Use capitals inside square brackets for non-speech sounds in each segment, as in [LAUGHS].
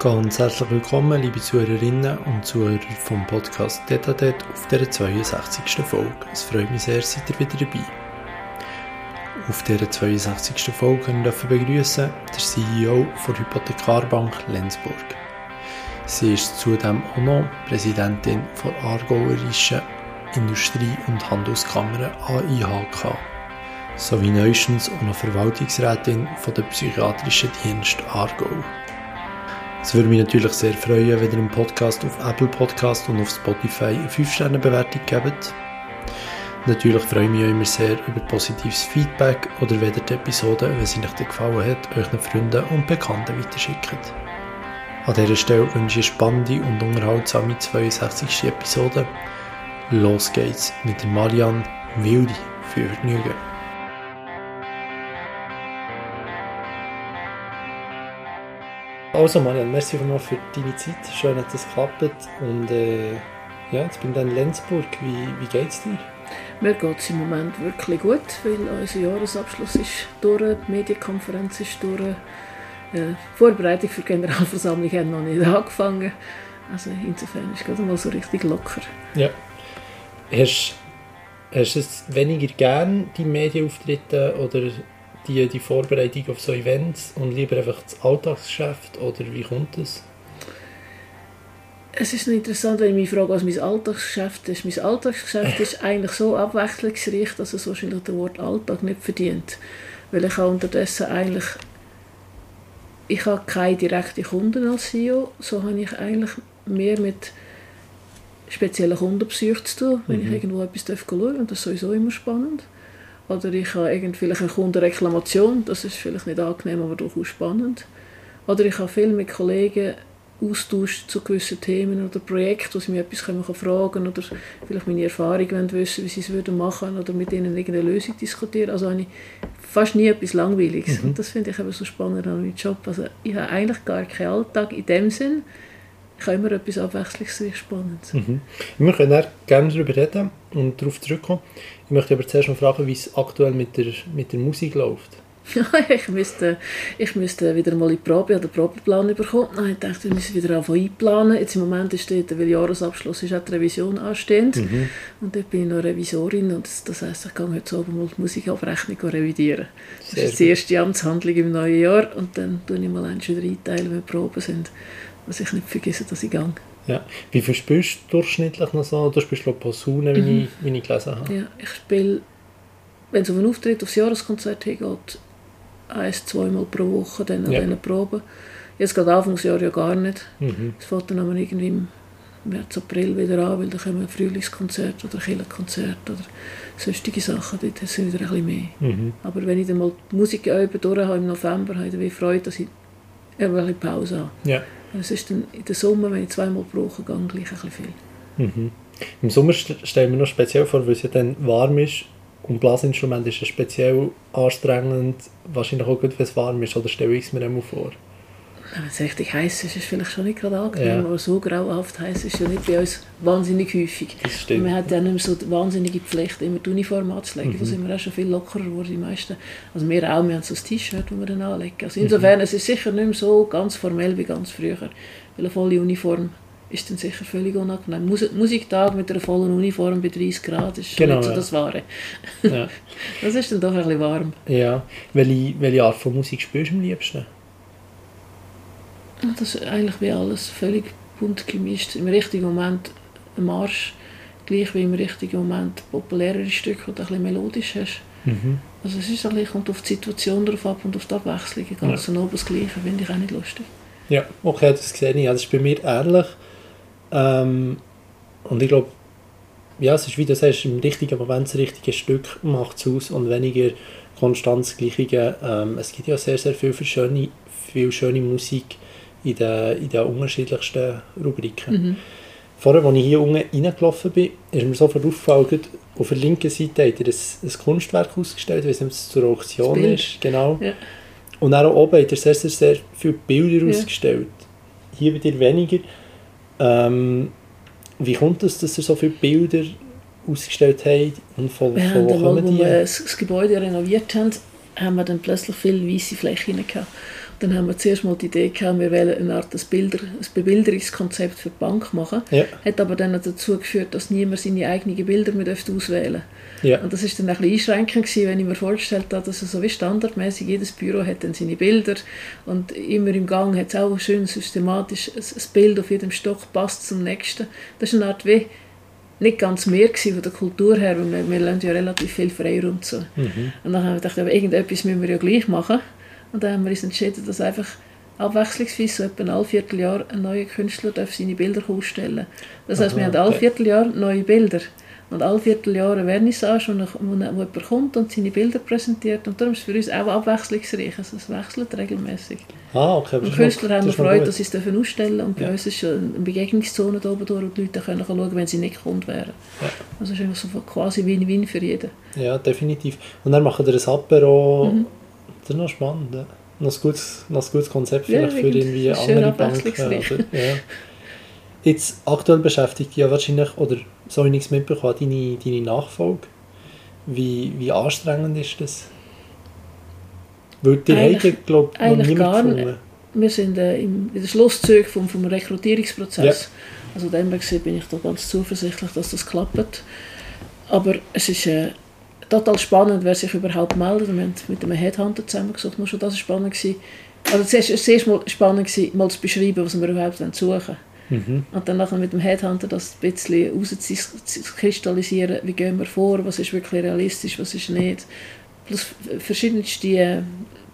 Ganz herzlich willkommen, liebe Zuhörerinnen und Zuhörer vom Podcast Detadet auf der 62. Folge. Es freut mich sehr, seid ihr wieder dabei. Auf der 62. Folge können wir begrüßen der CEO der Hypothekarbank Lenzburg. Sie ist zudem auch noch Präsidentin der Aargauerischen Industrie- und Handelskammer AIHK sowie neuestens auch noch Verwaltungsrätin von der Psychiatrischen Dienst Aargau. Es würde mich natürlich sehr freuen, wenn ihr im Podcast auf Apple Podcast und auf Spotify eine 5-Sterne-Bewertung gebt. Natürlich freue ich mich auch immer sehr über positives Feedback oder wenn ihr die Episode, wenn sie euch gefallen hat, euren Freunden und Bekannten weiterschickt. An dieser Stelle wünsche ich eine spannende und unterhaltsame 62. Episode. Los geht's mit der Marianne Wilde für Vergnügen. Also Marianne, merci vielmals für deine Zeit. Schön, dass das klappt. Und äh, ja, jetzt bin ich in Lenzburg. Wie, wie geht es dir? Mir geht es im Moment wirklich gut, weil unser Jahresabschluss ist durch, die Medienkonferenz ist durch. Die Vorbereitung für die Generalversammlung hat noch nicht angefangen. Also insofern ist es gerade mal so richtig locker. Ja. Hast, hast du es weniger gern, die Medienauftritte oder die, die Vorbereitung auf so Events und lieber einfach das Alltagsgeschäft oder wie kommt das? Es ist noch interessant, wenn ich mich frage, was mein Alltagsgeschäft ist. Mein Alltagsgeschäft [LAUGHS] ist eigentlich so abwechslungsreich, dass es wahrscheinlich das Wort Alltag nicht verdient. Weil ich habe unterdessen eigentlich ich habe keine direkten Kunden als CEO, so habe ich eigentlich mehr mit speziellen Kundenbesuchen zu tun, wenn mhm. ich irgendwo etwas schauen darf. Und das ist sowieso immer spannend. Oder ich habe irgendwie eine Kundenreklamation, das ist vielleicht nicht angenehm, aber durchaus spannend. Oder ich habe viel mit Kollegen Austausch zu gewissen Themen oder Projekten, wo sie mich etwas können fragen oder vielleicht meine Erfahrung wollen wissen, wie sie es würden machen oder mit ihnen irgendeine Lösung diskutieren. Also habe ich fast nie etwas Langweiliges. Mhm. Und das finde ich eben so spannend an meinem Job. Also ich habe eigentlich gar keinen Alltag in dem Sinn. Ich habe immer etwas Abwechslungsreiches Spannendes. Mhm. Wir können gerne darüber reden und darauf zurückkommen. Ich möchte aber zuerst noch fragen, wie es aktuell mit der, mit der Musik läuft. [LAUGHS] ich, müsste, ich müsste wieder mal in die Probe oder den Probeplan bekommen. Dann ich dachte, wir müssen wieder anfangen einplanen. Jetzt im Moment steht, weil Jahresabschluss ist auch die Revision anstehend. Mhm. Und dort bin ich noch Revisorin. Und das, das heisst, ich kann heute Abend mal die Musikabrechnung revidieren. Das Sehr ist die erste Amtshandlung im neuen Jahr. Und dann tue ich mal einen wieder einteilen, wenn Proben sind. Dass ich nicht vergesse, dass ich gehe. Ja. Wie viel spielst du durchschnittlich noch so? Du spielst glaube Posaune, wie, mhm. ich, wie ich gelesen habe. Ja, ich spiele, wenn es auf einen Auftritt aufs Jahreskonzert hingeht, ein, zweimal pro Woche dann an ja. diesen Proben. Jetzt geht Anfangsjahr ja gar nicht. Mhm. Es fängt dann aber irgendwie im März, April wieder an, weil dann kommen ein Frühlingskonzert oder Kirchenkonzert oder sonstige Sachen. Dort sind wieder ein bisschen mehr. Mhm. Aber wenn ich dann mal die Musik durch habe im November, habe ich Freude, dass ich ein bisschen Pause habe. Ja. Es ist dann in der Sommer, wenn ich zweimal pro Woche gehe, gleich ein viel. Mhm. Im Sommer stellen wir noch speziell vor, weil es ja dann warm ist und Blasinstrument ist ja speziell anstrengend, wahrscheinlich auch gut, wenn es warm ist, oder stelle ich es mir einmal vor? Wenn es richtig heiß ist, ist es vielleicht schon nicht gerade angenehm, ja. aber so grauhaft heiß ist es ja nicht bei uns wahnsinnig häufig. Das stimmt. Man hat ja nicht mehr so die wahnsinnige Pflicht, immer die Uniform anzulegen. Mhm. Da sind wir auch schon viel lockerer geworden, die meisten. Also wir auch, wir haben so ein T-Shirt, das wir dann anlegen. Also insofern, mhm. es ist sicher nicht mehr so ganz formell wie ganz früher, weil eine volle Uniform ist dann sicher völlig unangenehm. Musik Musiktag mit einer vollen Uniform bei 30 Grad ist genau, nicht so ja. das Wahre. Ja. [LAUGHS] das ist dann doch ein bisschen warm. Ja. Welche, welche Art von Musik spielst du am liebsten? Das ist eigentlich wie alles völlig bunt gemischt. Im richtigen Moment ein Marsch, gleich wie im richtigen Moment populärere Stücke, die du ein bisschen melodisch hast. Mhm. Also es ist ein bisschen, kommt auf die Situation drauf ab und auf die Abwechslung. Ganz ja. oben das Gleiche finde ich auch nicht lustig. Ja, okay, das sehe ich. Das ist bei mir ähnlich. Ähm, und ich glaube, ja, es ist wie du sagst, im richtigen Moment das richtige Stück macht es aus und weniger Konstanz gleichige. Ähm, es gibt ja sehr, sehr viel, schöne, viel schöne Musik in den, in den unterschiedlichsten Rubriken. Mhm. Vorher, als ich hier unten reingelaufen bin, ist mir sofort aufgefallen, auf der linken Seite hat er ein, ein Kunstwerk ausgestellt, wie es zur Auktion ist. Genau. Ja. Und auch oben hat er sehr, sehr, sehr viele Bilder ja. ausgestellt. Hier bei dir weniger. Ähm, wie kommt es, dass ihr so viele Bilder ausgestellt habt und von, wir von wo kommen die? Als wir das Gebäude renoviert haben, haben wir dann plötzlich viele weiße Flächen gehabt. Dann haben wir zuerst mal die Idee gehabt, wir wollen eine Art Bilder, ein Bebilderungskonzept für die Bank machen. Ja. Hat aber dann dazu geführt, dass niemand seine eigenen Bilder mehr auswählen durfte. Ja. Und das ist dann ein bisschen einschränkend gewesen, wenn ich mir vorgestellt habe, dass es so wie standardmäßig jedes Büro hat dann seine Bilder und immer im Gang hat es auch schön systematisch ein ein Bild auf jedem Stock passt zum nächsten. Das ist eine Art wie nicht ganz mehr gewesen von der Kultur her, weil wir, wir lassen ja relativ viel Freiraum zu. Mhm. Und dann haben wir gedacht, aber irgendetwas müssen wir ja gleich machen. Und dann haben wir uns entschieden, dass einfach abwechslungsweise so etwa ein Vierteljahr ein neuer Künstler darf seine Bilder ausstellen Das heißt, wir Aha, haben alle. Vierteljahr neue Bilder. Und alle Vierteljahr eine Vernissage, wo, wo, wo jemand kommt und seine Bilder präsentiert. Und darum ist es für uns auch abwechslungsreich. Also es wechselt regelmäßig. Ah, okay. Und noch- Künstler haben wir Freude, dass sie es dürfen ausstellen Und bei Ja. uns ist schon eine Begegnungszone da oben durch, und die Leute können schauen, wenn sie nicht Kunde wären. Ja. Also es ist einfach so quasi Win-Win für jeden. Ja, definitiv. Und dann machen wir ein Apero. Mhm. Das ist noch spannend. Ja. Noch ein gutes, noch ein gutes Konzept Ja, vielleicht für irgendwie andere Banken. [LAUGHS] ja. Jetzt aktuell beschäftigt ja wahrscheinlich, oder so ich nichts mitbekommen, deine, deine Nachfolge. Wie, wie anstrengend ist das? Weil die Eigentlich- haben, glaube ich, noch niemand gefunden. Wir sind äh, im, in den Schlusszügen vom, vom Rekrutierungsprozess. Also dem bin ich da ganz zuversichtlich, dass das klappt. Aber es ist äh, total spannend, wer sich überhaupt meldet. Wir haben mit einem Headhunter zusammengesucht, nur schon das war spannend. Gewesen. Also zuerst war es erst mal spannend, gewesen, mal zu beschreiben, was wir überhaupt suchen. Mhm. Und dann nachher mit dem Headhunter das ein bisschen rauszukristallisieren, wie gehen wir vor, was ist wirklich realistisch, was ist nicht. Plus verschiedenste äh,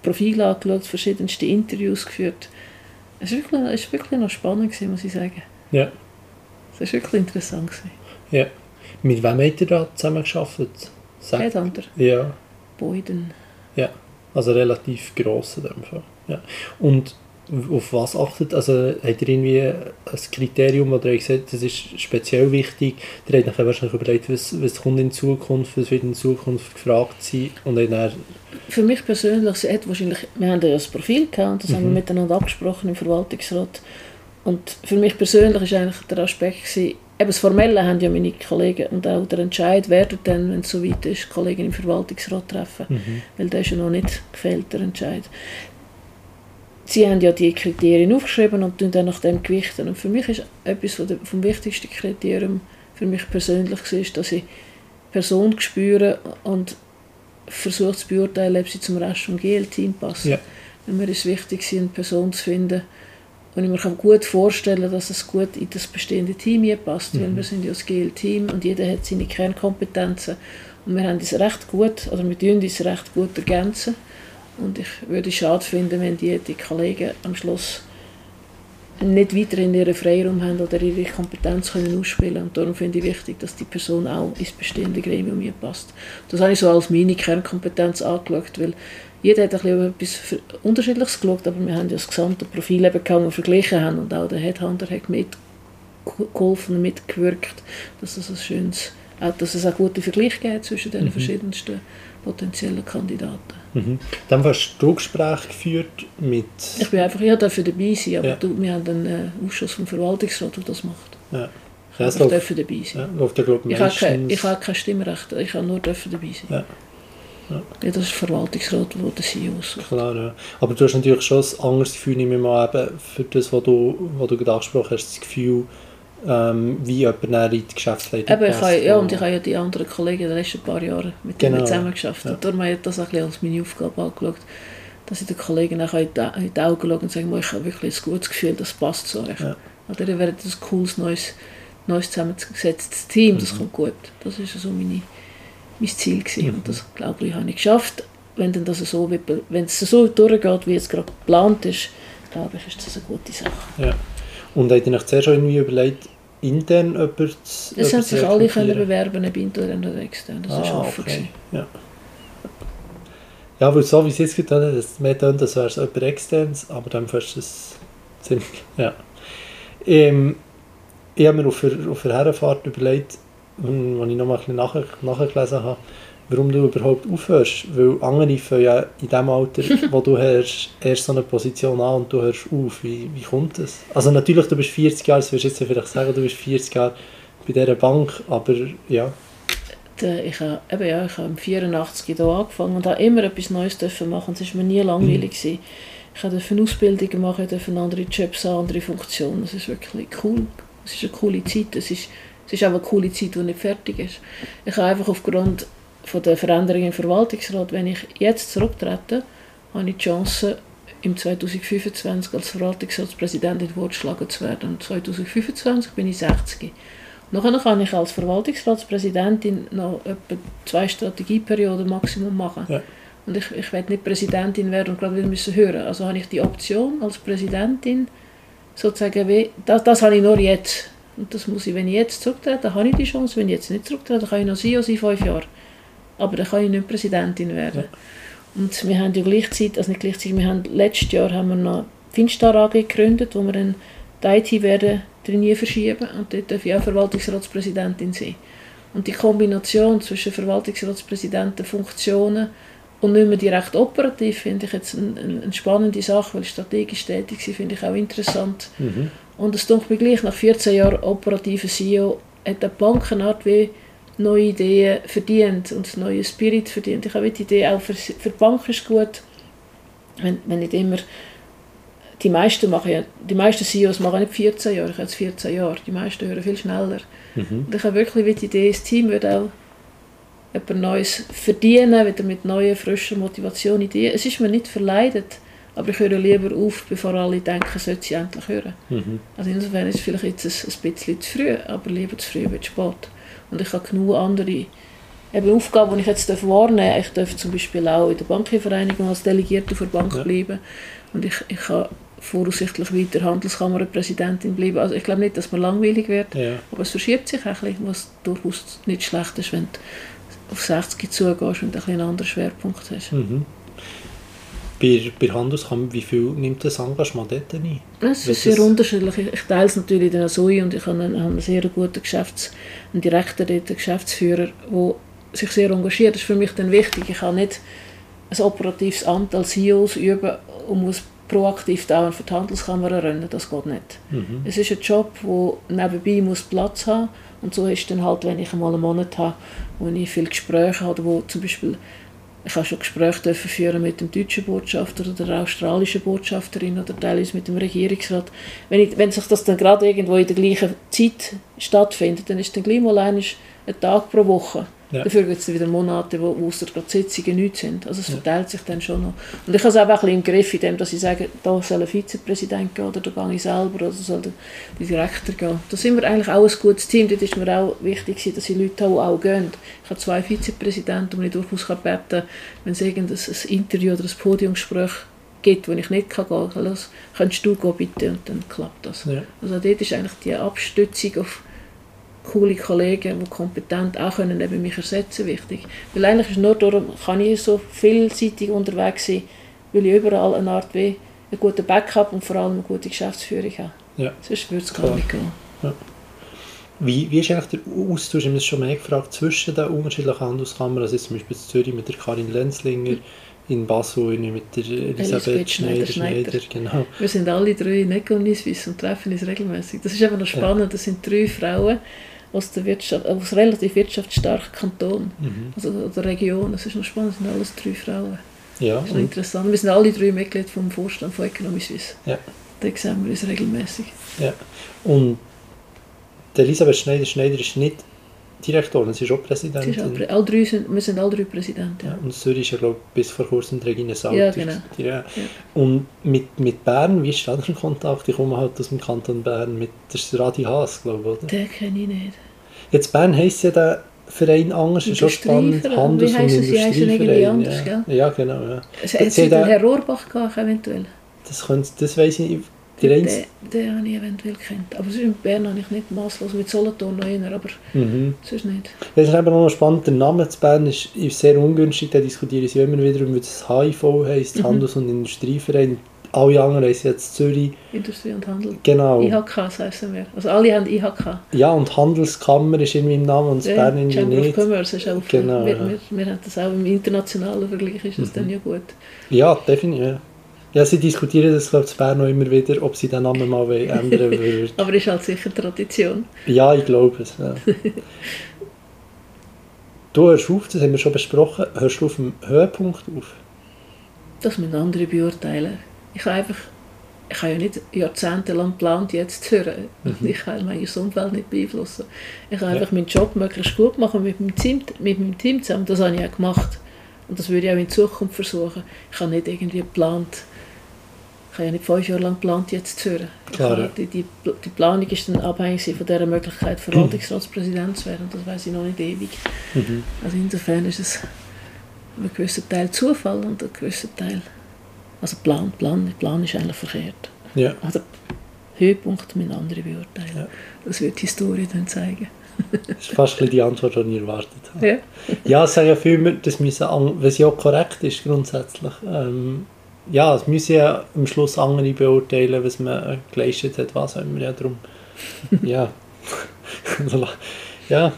Profile angeschaut, verschiedenste Interviews geführt. Es war wirklich, es wirklich noch spannend, gewesen, muss ich sagen. Ja. Es war wirklich interessant. Gewesen. ja. Mit wem habt ihr da zusammen Sag- Headhunter, Ja. Boyden. Also relativ gross in dem Fall. Ja. Und auf was achtet, also habt ihr irgendwie ein Kriterium, oder ihr gesagt, das ist speziell wichtig, ihr habt euch wahrscheinlich überlegt, was, was kommt in Zukunft, was wird in Zukunft gefragt sein und dann, Für mich persönlich, sie hat wahrscheinlich, wir haben ja das Profil gehabt, und das haben wir Mhm. miteinander abgesprochen im Verwaltungsrat. Und für mich persönlich ist eigentlich der Aspekt gewesen, eben das Formelle haben ja meine Kollegen und auch der Entscheid werden dann, wenn es soweit ist, die Kollegen im Verwaltungsrat treffen. mhm. Weil der ist ja noch nicht gefällt, der Entscheid. Sie haben ja die Kriterien aufgeschrieben und tun dann nach dem gewichten. Und für mich ist etwas vom wichtigsten Kriterium für mich persönlich war, dass ich Person spüre und versuche zu beurteilen, ob sie zum Rest vom GL-Team passt. Ja. Und mir ist wichtig, eine Person zu finden, und ich mir kann gut vorstellen dass es gut in das bestehende Team hier passt, weil Mhm. wir sind ja das GL-Team und jeder hat seine Kernkompetenzen und wir haben es recht gut, oder wir tun uns recht gut ergänzen und ich würde es schade finden, wenn die, die Kollegen am Schluss nicht weiterhin ihren Freiraum haben oder ihre Kompetenz können ausspielen und darum finde ich wichtig, dass die Person auch ins bestehende Gremium hier passt. Das habe ich so als meine Kernkompetenz angeschaut, weil jeder hat ein bisschen etwas Unterschiedliches geschaut, aber wir haben ja das gesamte Profil eben gehabt, verglichen haben und auch der Headhunter hat mitgeholfen und mitgewirkt, dass es ein schönes, dass es auch gute Vergleich gibt zwischen den Mhm. verschiedensten potenziellen Kandidaten. Mhm. Dann hast du Gespräche geführt mit Ich bin einfach, ich durfte dabei sein, aber Ja. du, wir haben einen äh, Ausschuss vom Verwaltungsrat, der das macht. ja, Ich ja, ich durfte dabei sein. ja, läuft ja, glaub, Ich habe, kein, ich habe kein Stimmrecht, ich habe nur dürfen dabei sein. Ja. Ja. Ja, das ist der Verwaltungsrat, der der CEO aussucht. Klar, ja. Aber du hast natürlich schon ein anderes Gefühl, nehme ich mal, eben für das, was du, was du gerade angesprochen hast, das Gefühl, ähm, wie jemand in die Geschäftsleitung Eben, ich habe, ja, und ich habe ja die anderen Kollegen in den letzten paar Jahren mit Genau, denen zusammen geschafft. ja. Und darum habe ich das auch ein bisschen als meine Aufgabe angeschaut, dass ich den Kollegen auch in die, Augen schaue und sage, «Mo, ich habe wirklich ein gutes Gefühl, das passt zu euch. Ja. Oder ihr werdet ein cooles, neues, neues zusammengesetztes Team, das Mhm. kommt gut. Das war so meine, mein Ziel. Gewesen. Mhm. Und das, glaube ich, habe ich geschafft. Wenn, denn das so, wenn es so durchgeht, wie es gerade geplant ist, glaube ich, ist das eine gute Sache. Ja. Und habt ihr euch zuerst schon irgendwie überlegt, intern Es jemanden haben zu sich alle können bewerben, ob intern oder extern. Das ah, offen. okay. Ja. ja, weil so wie es jetzt getan hat, es mehr getan, als wäre es jemand externes, aber dann fast es ziemlich, ja. Ähm, ich habe mir auf der, auf der Herrenfahrt überlegt, als ich noch mal ein bisschen nachgelesen habe, warum du überhaupt aufhörst. Weil andere fangen ja in dem Alter, [LAUGHS] wo du hast, erst so eine Position an und du hörst auf. Wie, wie kommt das? Also natürlich, du bist 40 Jahre, das wirst du jetzt vielleicht sagen, du bist 40 Jahre bei dieser Bank, aber ja. Ich habe, eben ja, ich habe im 84 hier angefangen und habe immer etwas Neues dürfen machen. Es war mir nie langweilig. gewesen. Ich durfte Ausbildungen machen, durfte andere Jobs haben, andere Funktionen. Es ist wirklich cool. Es ist eine coole Zeit. Es ist, es ist auch eine coole Zeit, die nicht fertig ist. Ich habe einfach aufgrund von der Veränderung im Verwaltungsrat, wenn ich jetzt zurücktrete, habe ich die Chance, im 2025 als Verwaltungsratspräsidentin vorgeschlagen zu werden. Und 2025 bin ich 60. Nachher kann ich als Verwaltungsratspräsidentin noch etwa zwei Strategieperioden Maximum machen. Ja. Und ich, ich werde nicht Präsidentin werden und gerade wieder müssen hören. Also habe ich die Option als Präsidentin sozusagen, wie, das, das habe ich nur jetzt. Und das muss ich, wenn ich jetzt zurücktrete, habe ich die Chance. Wenn ich jetzt nicht zurücktrete, kann ich noch sein in fünf Jahren. Aber dann kann ich nicht Präsidentin werden. Ja. Und wir haben ja gleichzeitig, also nicht gleichzeitig, wir haben, letztes Jahr haben wir noch Finstar AG gegründet, wo wir dann die IT werden drin verschieben und dort darf ich auch Verwaltungsratspräsidentin sein. Und die Kombination zwischen Verwaltungsratspräsidenten, Funktionen und nicht mehr direkt operativ finde ich jetzt eine, eine spannende Sache, weil strategisch tätig sind, finde ich auch interessant. Mhm. Und es tut mir gleich, nach 14 Jahren operativer CEO hat eine Art wie neue Ideen verdient und neue Spirit verdient. Ich habe die Idee, auch für, für die Bank ist gut, wenn, wenn nicht immer die meisten machen ja, die meisten CEOs machen nicht 14 Jahre, ich habe jetzt 14 Jahre, die meisten hören viel schneller. Mhm. Und ich habe wirklich die Idee, das Team wird auch etwas Neues verdienen, wieder mit neuen, frischen Motivation, Ideen. Es ist mir nicht verleidet, aber ich höre lieber auf, bevor alle denken, sollte sie endlich hören. Mhm. Also insofern ist es vielleicht jetzt ein, ein bisschen zu früh, aber lieber zu früh als spät. Und ich habe genug andere eben Aufgaben, die ich jetzt wahrnehmen darf. Ich darf zum Beispiel auch in der Bankenvereinigung als Delegierte für die Bank ja. bleiben. Und ich, ich kann voraussichtlich weiter Handelskammerpräsidentin bleiben. Also ich glaube nicht, dass man langweilig wird, ja. aber es verschiebt sich ein bisschen, was durchaus nicht schlecht ist, wenn du auf 60 zugehst und ein einen anderen Schwerpunkt hast. Mhm. Bei, bei Handelskammer, wie viel nimmt das Engagement dort ein? Es ist sehr unterschiedlich. Ich, teile es natürlich in der Asoi und ich habe einen, einen sehr guten Geschäfts-, einen Direktor dort, einen Geschäftsführer, der sich sehr engagiert. Das ist für mich dann wichtig. Ich kann nicht ein operatives Amt als CEO üben und muss proaktiv dauernd für die Handelskammer rennen, das geht nicht. Mhm. Es ist ein Job, wo nebenbei muss Platz haben und so ist dann halt, wenn ich einmal einen Monat habe, wo ich viele Gespräche habe, wo zum Beispiel ich habe schon Gespräche führen mit dem deutschen Botschafter oder der australischen Botschafterin oder teilweise mit dem Regierungsrat. Wenn, ich, wenn sich das dann gerade irgendwo in der gleichen Zeit stattfindet, dann ist dann gleich mal ein Tag pro Woche. Ja. Dafür gibt es wieder Monate, wo, wo außer gerade Sitzungen nichts sind. Also es verteilt sich dann schon noch. Und ich habe es auch ein bisschen im Griff, indem dass ich sage, da soll ein Vizepräsident gehen oder da gehe ich selber oder soll der, der Direktor gehen. Da sind wir eigentlich auch ein gutes Team. Dort ist mir auch wichtig, dass die Leute auch, auch gehen. Ich habe zwei Vizepräsidenten, die ich durchaus beten kann, wenn es irgendein ein Interview oder ein Podiumsgespräch gibt, wo ich nicht gehen kann, kannst du gehen bitte und dann klappt das. Ja. Also dort ist eigentlich die Abstützung auf coole Kollegen, die kompetent auch können neben mich ersetzen wichtig. Weil eigentlich ist nur darum, kann ich so vielseitig unterwegs sein, weil ich überall eine Art wie einen guten Backup und vor allem eine gute Geschäftsführung habe. Ja. Sonst würde es gar nicht gehen. Ja. Wie, wie ist eigentlich der Austausch, ich habe mich schon mehr gefragt, zwischen den unterschiedlichen Handelskammern, also zum Beispiel in Zürich mit der Karin Lenzlinger, in Basel mit der Elisabeth Schneider, Schneider, Schneider, genau. Wir sind alle drei in Economiswiss und treffen uns regelmäßig. Das ist einfach noch spannend, ja. das sind drei Frauen, aus der Wirtschaft, aus relativ wirtschaftsstarken Kanton, mhm. also der Region. Das ist noch spannend, das sind alles drei Frauen. Ja, das ist interessant. Wir sind alle drei Mitglied vom Vorstand von Economy Suisse. Ja. Da sehen wir uns regelmäßig. Ja. Und Elisabeth Schneider, Schneider ist nicht Direktorin, sie ist auch Präsidentin. Ist auch, all drei sind, wir sind alle drei Präsidenten. Ja. ja. und Zürich ist ja, glaube bis vor kurzem Regine Salter. Ja, genau. Ja. ja. Und mit, mit Bern, wie ist der Kontakt? Ich komme halt aus dem Kanton Bern mit der Radi Haas, glaube ich, oder? Den kenne ich nicht. Jetzt Bern heisst ja der Verein anders, ist schon spannend. Handels- Wie heißen sie? Heißen irgendwie anders, ja. ja, genau. Ja. Also, hat sie den Herr Rohrbach gehabt, eventuell? Das, könnte, das weiss ich nicht. Den, den habe ich eventuell kennt. Aber in Bern habe ich nicht maßlos mit Solothurn noch einer, aber mhm. sonst nicht. Das ist eben noch spannend. Der Name zu Bern ist, ist sehr ungünstig. Da diskutieren sie immer wieder, wie das HIV heisst, mhm. Handels- und Industrieverein alle anderen heißen jetzt Zürich. Industrie und Handel. Genau. IHK heißen wir. Also alle haben IHK. Ja, und Handelskammer ist irgendwie im Namen und das ja, Bern irgendwie Chamber nicht. Of Commerce ist auch genau, wir, ja. wir, wir, haben das auch im internationalen Vergleich, ist das mhm. dann ja gut. Ja, definitiv. Ja. ja, sie diskutieren das, glaube ich, in Bern noch immer wieder, ob sie den Namen mal [LAUGHS] ändern würden. Aber ist halt sicher Tradition. Ja, ich glaube es. Ja. [LAUGHS] du hörst auf, das haben wir schon besprochen, hörst du auf dem Höhepunkt auf? Das müssen andere beurteilen. Ich habe einfach, ich habe ja nicht jahrzehntelang geplant, jetzt zu hören. Mhm. Ich kann mein Umfeld nicht beeinflussen. Ich habe ja. einfach meinen Job möglichst gut machen mit meinem Team, mit meinem Team zusammen. Das habe ich auch gemacht. Und das würde ich auch in Zukunft versuchen. Ich habe nicht irgendwie geplant, ich habe ja nicht fünf Jahre lang geplant, jetzt zu hören. Klar, die, die, die, Planung ist dann abhängig von dieser Möglichkeit, Verwaltungsratspräsident zu werden. Das weiß ich noch nicht ewig. Mhm. Also insofern ist es ein gewisser Teil Zufall und ein gewisser Teil also Plan, Plan, Plan ist eigentlich verkehrt. Ja. Also Höhepunkt mit anderen beurteilen. Ja. Das wird die Historie dann zeigen. das ist fast die Antwort, die ich erwartet habe. Ja, ja es sagen ja viele, das müssen, es ja korrekt ist grundsätzlich, ähm, ja, es müssen ja am Schluss andere beurteilen, was man geleistet hat, was auch immer. Ja, darum, [LAUGHS] ja. [LAUGHS] ja.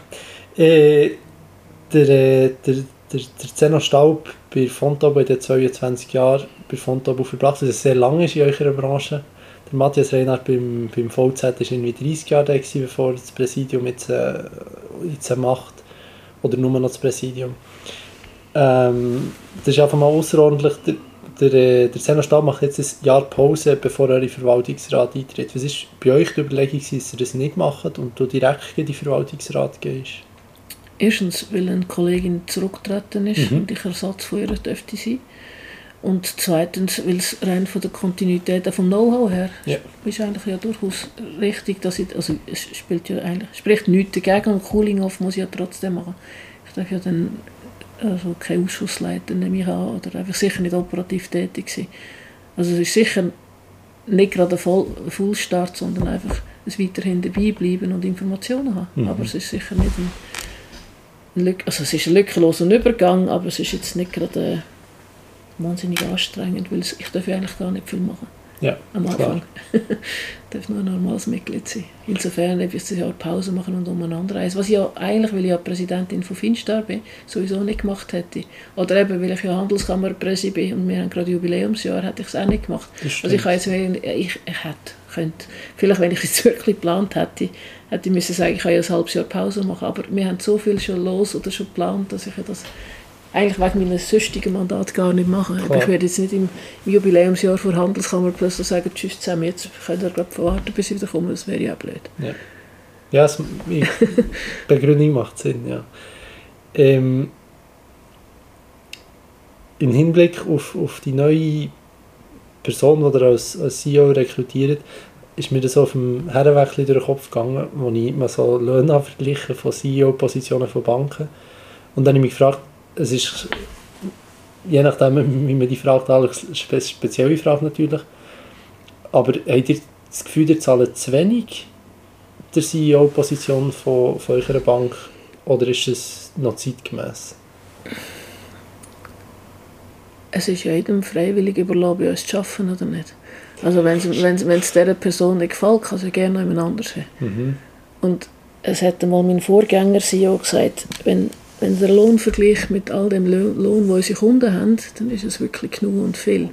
Äh, der, äh, der, der, der Zeno Staub bei Fontobel in den 22 Jahren bei Fontobel verbracht, das sehr lange ist in eurer Branche. Der Matthias Reinhardt beim, beim VZ war irgendwie 30 Jahre gewesen, bevor das Präsidium jetzt, äh, jetzt macht. Oder nur noch das Präsidium. Ähm, das ist einfach mal außerordentlich. Der, der, äh, der Senastab macht jetzt ein Jahr Pause, bevor er in den Verwaltungsrat eintritt. Was war bei euch die Überlegung, dass ihr das nicht macht und du direkt in den Verwaltungsrat gehst? Erstens, weil eine Kollegin zurückgetreten ist mhm. und ich Ersatz von ihr dürfte sein. Und zweitens, weil es rein von der Kontinuität vom Know-how her ja. ist eigentlich ja durchaus richtig, dass ich, also es spielt ja eigentlich, spricht nichts dagegen und Cooling-Off muss ich ja trotzdem machen. Ich darf ja dann also keinen Ausschuss leiten, nehme ich an, oder einfach sicher nicht operativ tätig sein. Also es ist sicher nicht gerade ein Voll Fullstart, sondern einfach ein weiterhin dabei bleiben und Informationen haben. Mhm. Aber es ist sicher nicht ein, also es ist ein lückenloser Übergang, aber es ist jetzt nicht gerade äh, wahnsinnig anstrengend, weil ich darf eigentlich gar nicht viel machen. Ja, am Anfang. ich [LAUGHS] darf nur ein normales Mitglied sein. Insofern habe ich ein Jahr Pause machen und umeinander reisen. Was ich ja eigentlich, weil ich ja Präsidentin von Finstar bin, sowieso nicht gemacht hätte. Oder eben, weil ich ja Handelskammerpräsident bin und wir haben gerade Jubiläumsjahr, hätte ich es auch nicht gemacht. Also ich, jetzt, ich, ich hätte könnte, vielleicht wenn ich es [LAUGHS] wirklich geplant hätte, hätte ich müssen sagen, ich kann ja ein halbes Jahr Pause machen. Aber wir haben so viel schon los oder schon geplant, dass ich das eigentlich wegen meines sonstigen Mandat gar nicht machen. Klar. Ich werde jetzt nicht im Jubiläumsjahr vor Handelskammer plötzlich sagen, tschüss zusammen, jetzt könnt ihr glaub, warten, bis ich wieder komme, das wäre ja auch blöd. Ja, ja es, [LAUGHS] Begründung macht Sinn, ja. Ähm, Im Hinblick auf, auf die neue Person, die ihr als, als CEO rekrutiert, ist mir das auf dem Herrenwechsel durch den Kopf gegangen, wo ich mal so Löhne verglichen von CEO-Positionen von Banken. Und dann habe ich mich gefragt, es ist, je nachdem, wie man die Frage eine spezielle Frage natürlich, aber habt ihr das Gefühl, ihr zahlt zu wenig der CEO-Position von, von eurer Bank oder ist es noch zeitgemäß? Es ist jedem freiwillig überlassen, bei uns zu arbeiten oder nicht. Also wenn es dieser Person nicht gefällt, kann sie gerne jemand anders haben. Mhm. Und es hat einmal mein Vorgänger CEO gesagt, wenn wenn der Lohn vergleicht mit all dem Lohn, den unsere Kunden haben, dann ist es wirklich genug und viel.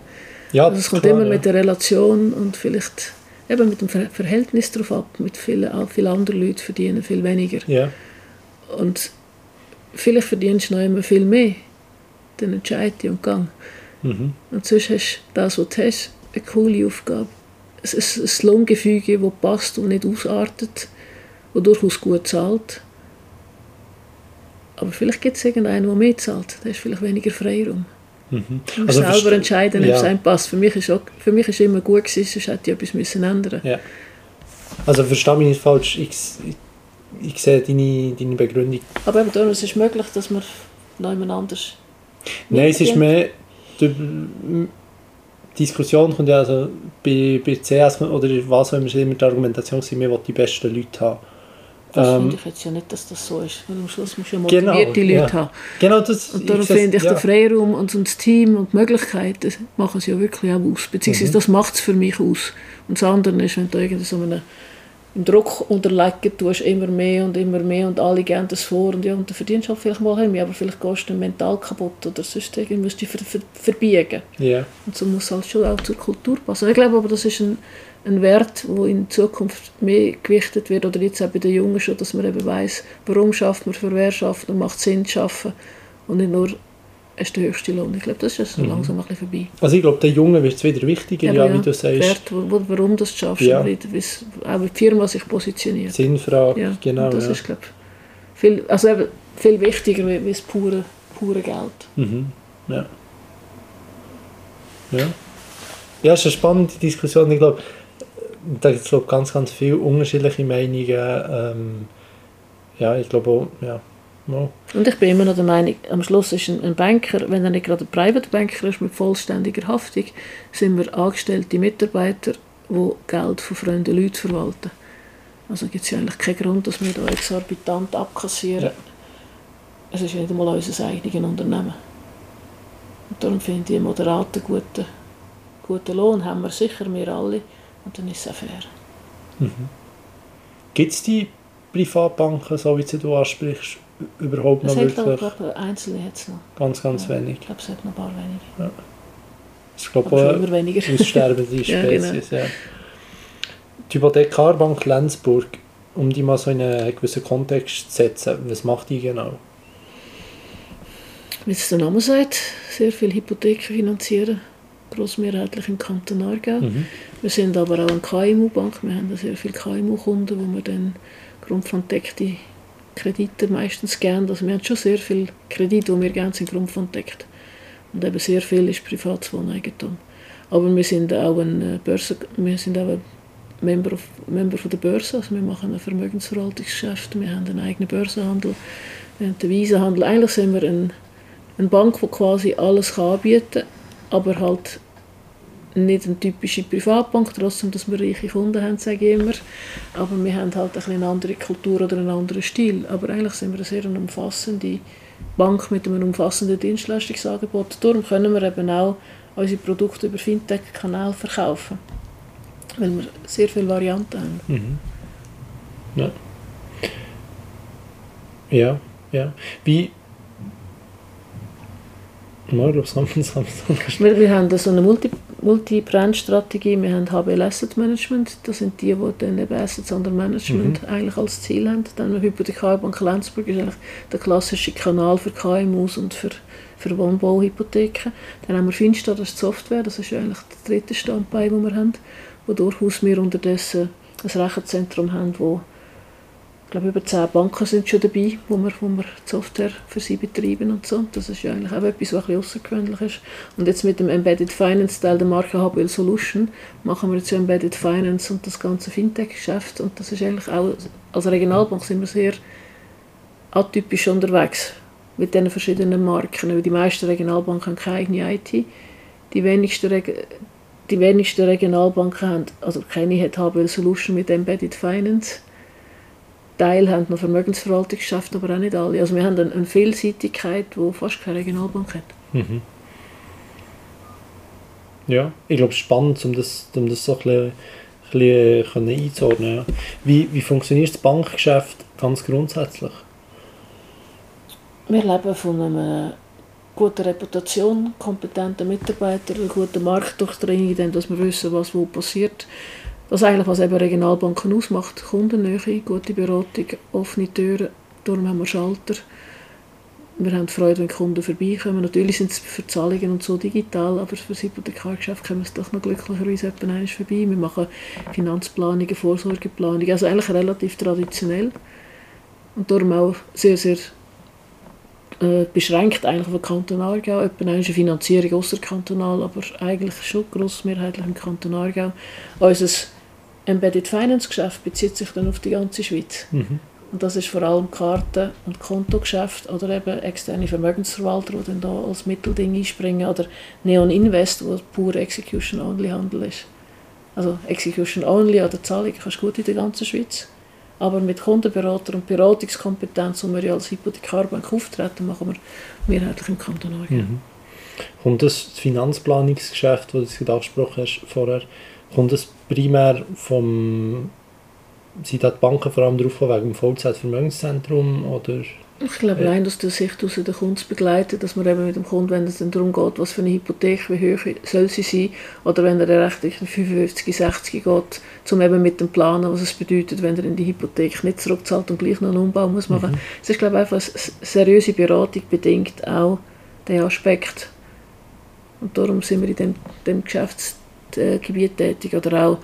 Ja, also es kommt klar, immer ja. mit der Relation und vielleicht eben mit dem Verhältnis darauf ab. Mit vielen, viele anderen Leuten verdienen viel weniger. Ja. Und vielleicht verdienst du noch immer viel mehr. Dann entscheide und gang. Mhm. Und sonst hast du das, was du hast, eine coole Aufgabe. Es ist ein Lohngefüge, das passt und nicht ausartet, das durchaus gut zahlt aber vielleicht gibt es irgendeinen, der mehr zahlt. Der ist vielleicht weniger Freiraum. Mhm. Also selber entscheiden, ob ja. es einem passt. Für mich ist auch, für mich ist immer gut gewesen, sonst hätte ich etwas müssen ändern ja. Also verstehe mich nicht falsch, ich, ich, ich sehe deine, deine Begründung. Aber eben, es ist möglich, dass man noch jemand anders... Nein, es ist mehr... Die Diskussion kommt ja also bei, bei CS oder was auch immer, immer die Argumentation, dass wir die besten Leute haben das ähm, finde ich jetzt ja nicht, dass das so ist, weil am Schluss muss ja motivierte genau, Leute ja. haben. Genau, das, und darum finde ich ja. den Freiraum und das Team und die Möglichkeiten machen es ja wirklich auch aus, beziehungsweise mhm. das macht es für mich aus. Und das andere ist, wenn du irgendwie so einen Druck unterlegen tust, immer mehr und immer mehr und alle gehen das vor und ja, und dann verdienst du halt vielleicht mal mehr, aber vielleicht gehst du mental kaputt oder sonst irgendwie musst du dich ver ver verbiegen. Yeah. Und so muss es halt schon auch zur Kultur passen. Ich glaube aber, das ist ein ein Wert, wo in Zukunft mehr gewichtet wird oder jetzt auch bei den Jungen schon, dass man eben weiß, warum schafft man, für wer schafft und macht Sinn zu schaffen und nicht nur hast du den höchsten Lohn. Ich glaube, das ist Mhm. langsam ein bisschen vorbei. Also ich glaube, den Jungen wird es wieder wichtiger, Eben, ja, wie du sagst. Wert, wo, warum du es schaffst, Ja. und wie- wie's- auch wie die Firma sich positioniert. Sinnfrage, Ja, genau. und das ja. ist, glaube viel, also eben, viel wichtiger wie, wie das pure, pure Geld. Mhm. Ja. Ja. Ja, es ist eine spannende Diskussion. Ich glaube, da gibt es ganz, ganz viele unterschiedliche Meinungen. Ähm, ja, ich glaube auch, ja. No. Und ich bin immer noch der Meinung, am Schluss ist ein, ein Banker, wenn er nicht gerade ein Private Banker ist mit vollständiger Haftung, sind wir angestellte Mitarbeiter, die Geld von fremden Leuten verwalten. Also gibt es ja eigentlich keinen Grund, dass wir da exorbitant abkassieren. Ja. Es ist nicht einmal unser eigenes Unternehmen. Und darum finde ich, einen moderaten, guten, guten Lohn haben wir sicher, wir alle. Und dann ist es auch fair. Gibt es die Privatbanken, so wie du ansprichst, überhaupt Es noch hat auch, wirklich glaube einzelne jetzt noch. ganz, ganz Ja, wenig? Ich glaube, es hat noch ein paar wenige. Das ist, glaube Aber ich, immer weniger. aussterbende [LAUGHS] Ja, genau. Spezies. ja. Die Hypothekarbank Lenzburg, um die mal so in einen gewissen Kontext zu setzen, was macht die genau? Wie es der Name sagt, sehr viele Hypotheken finanzieren, grossmehrheitlich im Kanton Aargau. Mhm. Wir sind aber auch eine KMU-Bank, wir haben sehr viele KMU-Kunden, wo wir dann aufgrund von Krediten meistens geben. Also wir haben schon sehr viel Kredit, die wir gerne sind, Grund von deckt. Und eben sehr viel ist privates Wohneigentum. Aber wir sind auch ein äh, Börse, wir sind auch ein Member, of, Member von der Börse, also wir machen ein Vermögensverwaltungsgeschäft, wir haben einen eigenen Börsenhandel, wir haben den Wiesenhandel. Eigentlich sind wir ein, eine Bank, die quasi alles kann anbieten kann, aber halt nicht eine typische Privatbank, trotzdem, dass wir reiche Kunden haben, sage ich immer. Aber wir haben halt ein eine andere Kultur oder einen anderen Stil. Aber eigentlich sind wir eine sehr umfassende Bank mit einem umfassenden Dienstleistungsangebot. Darum können wir eben auch unsere Produkte über Fintech-Kanal verkaufen. Weil wir sehr viele Varianten haben. Mhm. Ja. Ja, ja. Wie. Mal, ich glaube, haben wir- Wir, wir haben so eine Multi- Multi-Brand-Strategie. Wir haben HBL Asset Management. Das sind die, die dann eben Assets under Management eigentlich als Ziel haben. Dann haben wir Hypothekarbank Lenzburg ist eigentlich der klassische Kanal für KMUs und für, für Wohnbauhypotheken. Dann haben wir Finsta, das ist die Software. Das ist eigentlich der dritte Standbein, den wir haben. Wo durchaus wir unterdessen ein Rechenzentrum haben, wo glaube, über zehn Banken sind schon dabei, wo wir, wo wir die Software für sie betreiben und so. Das ist ja eigentlich auch etwas, was ein außergewöhnlich ist. Und jetzt mit dem Embedded Finance Teil der Marke HBL Solution machen wir jetzt ja Embedded Finance und das ganze Fintech-Geschäft. Und das ist eigentlich auch, als Regionalbank sind wir sehr atypisch unterwegs mit diesen verschiedenen Marken. Weil die meisten Regionalbanken haben keine eigene IT. Die wenigsten, Reg die wenigsten Regionalbanken haben, also keine hat HBL Solution mit Embedded Finance. Teil haben noch Vermögensverwaltungsgeschäft, aber auch nicht alle. Also wir haben eine, eine Vielseitigkeit, die fast keine Regionalbank hat. Mhm. Ja, ich glaube, es ist spannend, um das, um das so ein bisschen, ein bisschen einzuordnen. Ja. Wie, wie funktioniert das Bankgeschäft ganz grundsätzlich? Wir leben von einer guten Reputation, kompetenten Mitarbeitern, einer guten Marktdurchdringung, dann, dass wir wissen, was wo passiert. Das ist eigentlich, was eben Regionalbanken ausmacht. Kundennähe, gute Beratung, offene Türen, darum haben wir Schalter. Wir haben Freude, wenn Kunden vorbeikommen. Natürlich sind es für Zahlungen und so digital, aber für das Hypothekargeschäft kommen sie doch noch glücklicherweise einmal vorbei. Wir machen Finanzplanungen, Vorsorgeplanungen, also eigentlich relativ traditionell. Und darum auch sehr, sehr äh, beschränkt eigentlich den Kanton Aargau. Etwa eine Finanzierung außerkantonal, aber eigentlich schon grossmehrheitlich im Kanton Aargau. Unser Embedded Finance Geschäft bezieht sich dann auf die ganze Schweiz. Mhm. Und das ist vor allem Karten- und Kontogeschäft oder eben externe Vermögensverwalter, die dann da als Mittelding einspringen oder Neon Invest, wo pur Execution-Only-Handel ist. Also Execution-Only an der Zahlung kannst du gut in der ganzen Schweiz. Aber mit Kundenberater und Beratungskompetenz, wo wir ja als Hypothekarbank auftreten, machen wir mehrheitlich im Kanton Aargau. Mhm. Kommt das Finanzplanungsgeschäft, das du gerade angesprochen hast vorher, kommt das primär vom sind da die Banken vor allem drauf wegen dem Vollzeit-Vermögenszentrum oder Ich glaube, Ja. allein aus der Sicht aus der Kunden zu begleiten, dass man eben mit dem Kunden, wenn es dann darum geht, was für eine Hypothek, wie hoch soll sie sein, oder wenn er recht Richtung 55, 60 geht, zum eben mit dem Planen, was es bedeutet, wenn er in die Hypothek nicht zurückzahlt und gleich noch einen Umbau muss machen. Es ist, glaube ich, einfach eine seriöse Beratung bedingt auch den Aspekt. Und darum sind wir in dem, dem Geschäftsgebiet tätig. Oder auch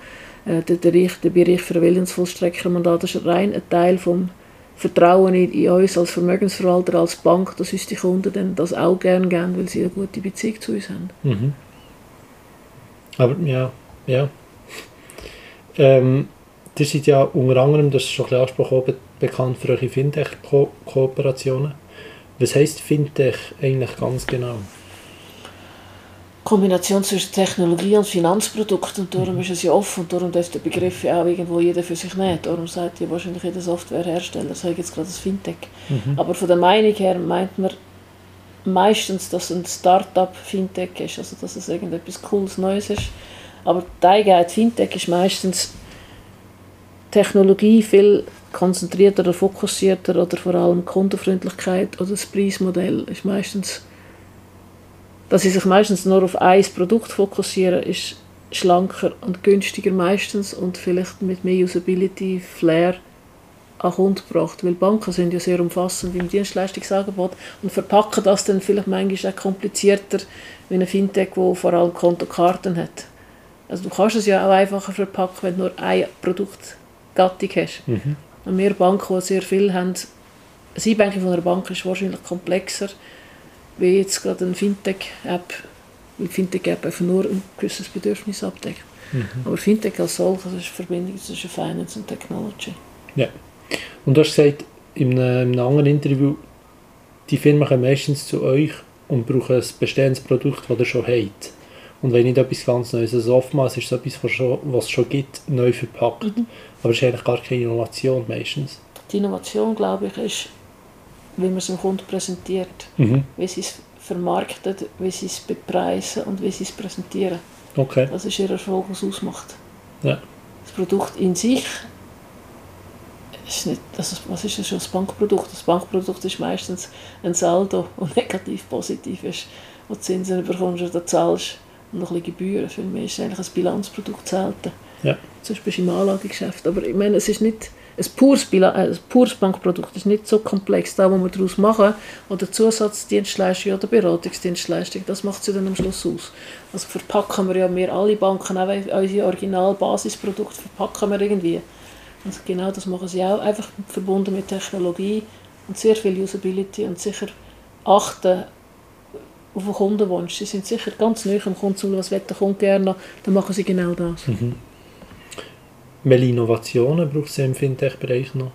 äh, der, Bereich, der Bereich für Willensvollstreckermandat ist rein ein Teil vom Vertrauen in, in, uns als Vermögensverwalter, als Bank, dass uns die Kunden dann das auch gerne geben, weil sie eine gute Beziehung zu uns haben. Mhm. Aber ja, ja. Ähm, ihr seid ja unter anderem, das ist schon ein bisschen angesprochen, bekannt für eure Fintech-Kooperationen. Was heisst Fintech eigentlich ganz genau? Kombination zwischen Technologie und Finanzprodukt und darum ist es ja offen und darum darf der Begriff ja auch irgendwo jeder für sich nehmen. Darum sagt ja wahrscheinlich jeder Softwarehersteller, sage jetzt gerade das Fintech. Mhm. Aber von der Meinung her meint man meistens, dass ein Startup Fintech ist, also dass es irgendetwas Cooles Neues ist. Aber die Eigenheit Fintech ist meistens Technologie viel konzentrierter oder fokussierter oder vor allem Kundenfreundlichkeit oder das Preismodell ist meistens dass sie sich meistens nur auf ein Produkt fokussieren, ist schlanker und günstiger meistens und vielleicht mit mehr Usability, Flair an Kunden gebracht. Weil Banken sind ja sehr umfassend im Dienstleistungsangebot und verpacken das dann vielleicht manchmal auch komplizierter wie eine Fintech, wo vor allem Kontokarten hat. Also du kannst es ja auch einfacher verpacken, wenn du nur eine Produktgattung hast. Mhm. Und mehr Banken, die sehr viel haben, das Einbanking von einer Bank ist wahrscheinlich komplexer wie jetzt gerade eine Fintech-App, weil Fintech-App einfach nur ein gewisses Bedürfnis abdeckt. Mhm. Aber Fintech als solches ist eine Verbindung zwischen Finance und Technology. Ja. Und du hast gesagt, in einem, in einem anderen Interview, die Firmen kommen meistens zu euch und brauchen ein bestehendes Produkt, das ihr schon habt. Und wenn nicht etwas ganz Neues, also oftmals ist es etwas, was, schon, was es schon gibt, neu verpackt. Mhm. Aber es ist eigentlich gar keine Innovation meistens. Die Innovation, glaube ich, ist wie man es dem Kunden präsentiert, mhm. wie sie es vermarktet, wie sie es bepreisen und wie sie es präsentieren. Okay. Das ist ihr Erfolg, was ausmacht. Ja. Das Produkt in sich ist nicht, also was ist das schon, das Bankprodukt? Das Bankprodukt ist meistens ein Saldo, [LAUGHS] der negativ positiv ist, wo du Zinsen bekommst oder zahlst und noch ein bisschen Gebühren. Für mich ist es eigentlich ein Bilanzprodukt selten. Ja. Bist du im Anlagegeschäft. Aber ich meine, es ist nicht ein pures, äh, ein pures Bankprodukt ist nicht so komplex. Da, was wir daraus machen, oder Zusatzdienstleistung oder Beratungsdienstleistung, das macht sie dann am Schluss aus. Also verpacken wir ja wir alle Banken, auch unsere Original-Basisprodukte verpacken wir irgendwie. Und genau das machen sie auch, einfach verbunden mit Technologie und sehr viel Usability und sicher achten auf den Kundenwunsch. Sie sind sicher ganz neu am Kunden, was will der Kunde gerne, dann machen sie genau das. Mhm. Welche Innovationen braucht es im Fintech-Bereich noch?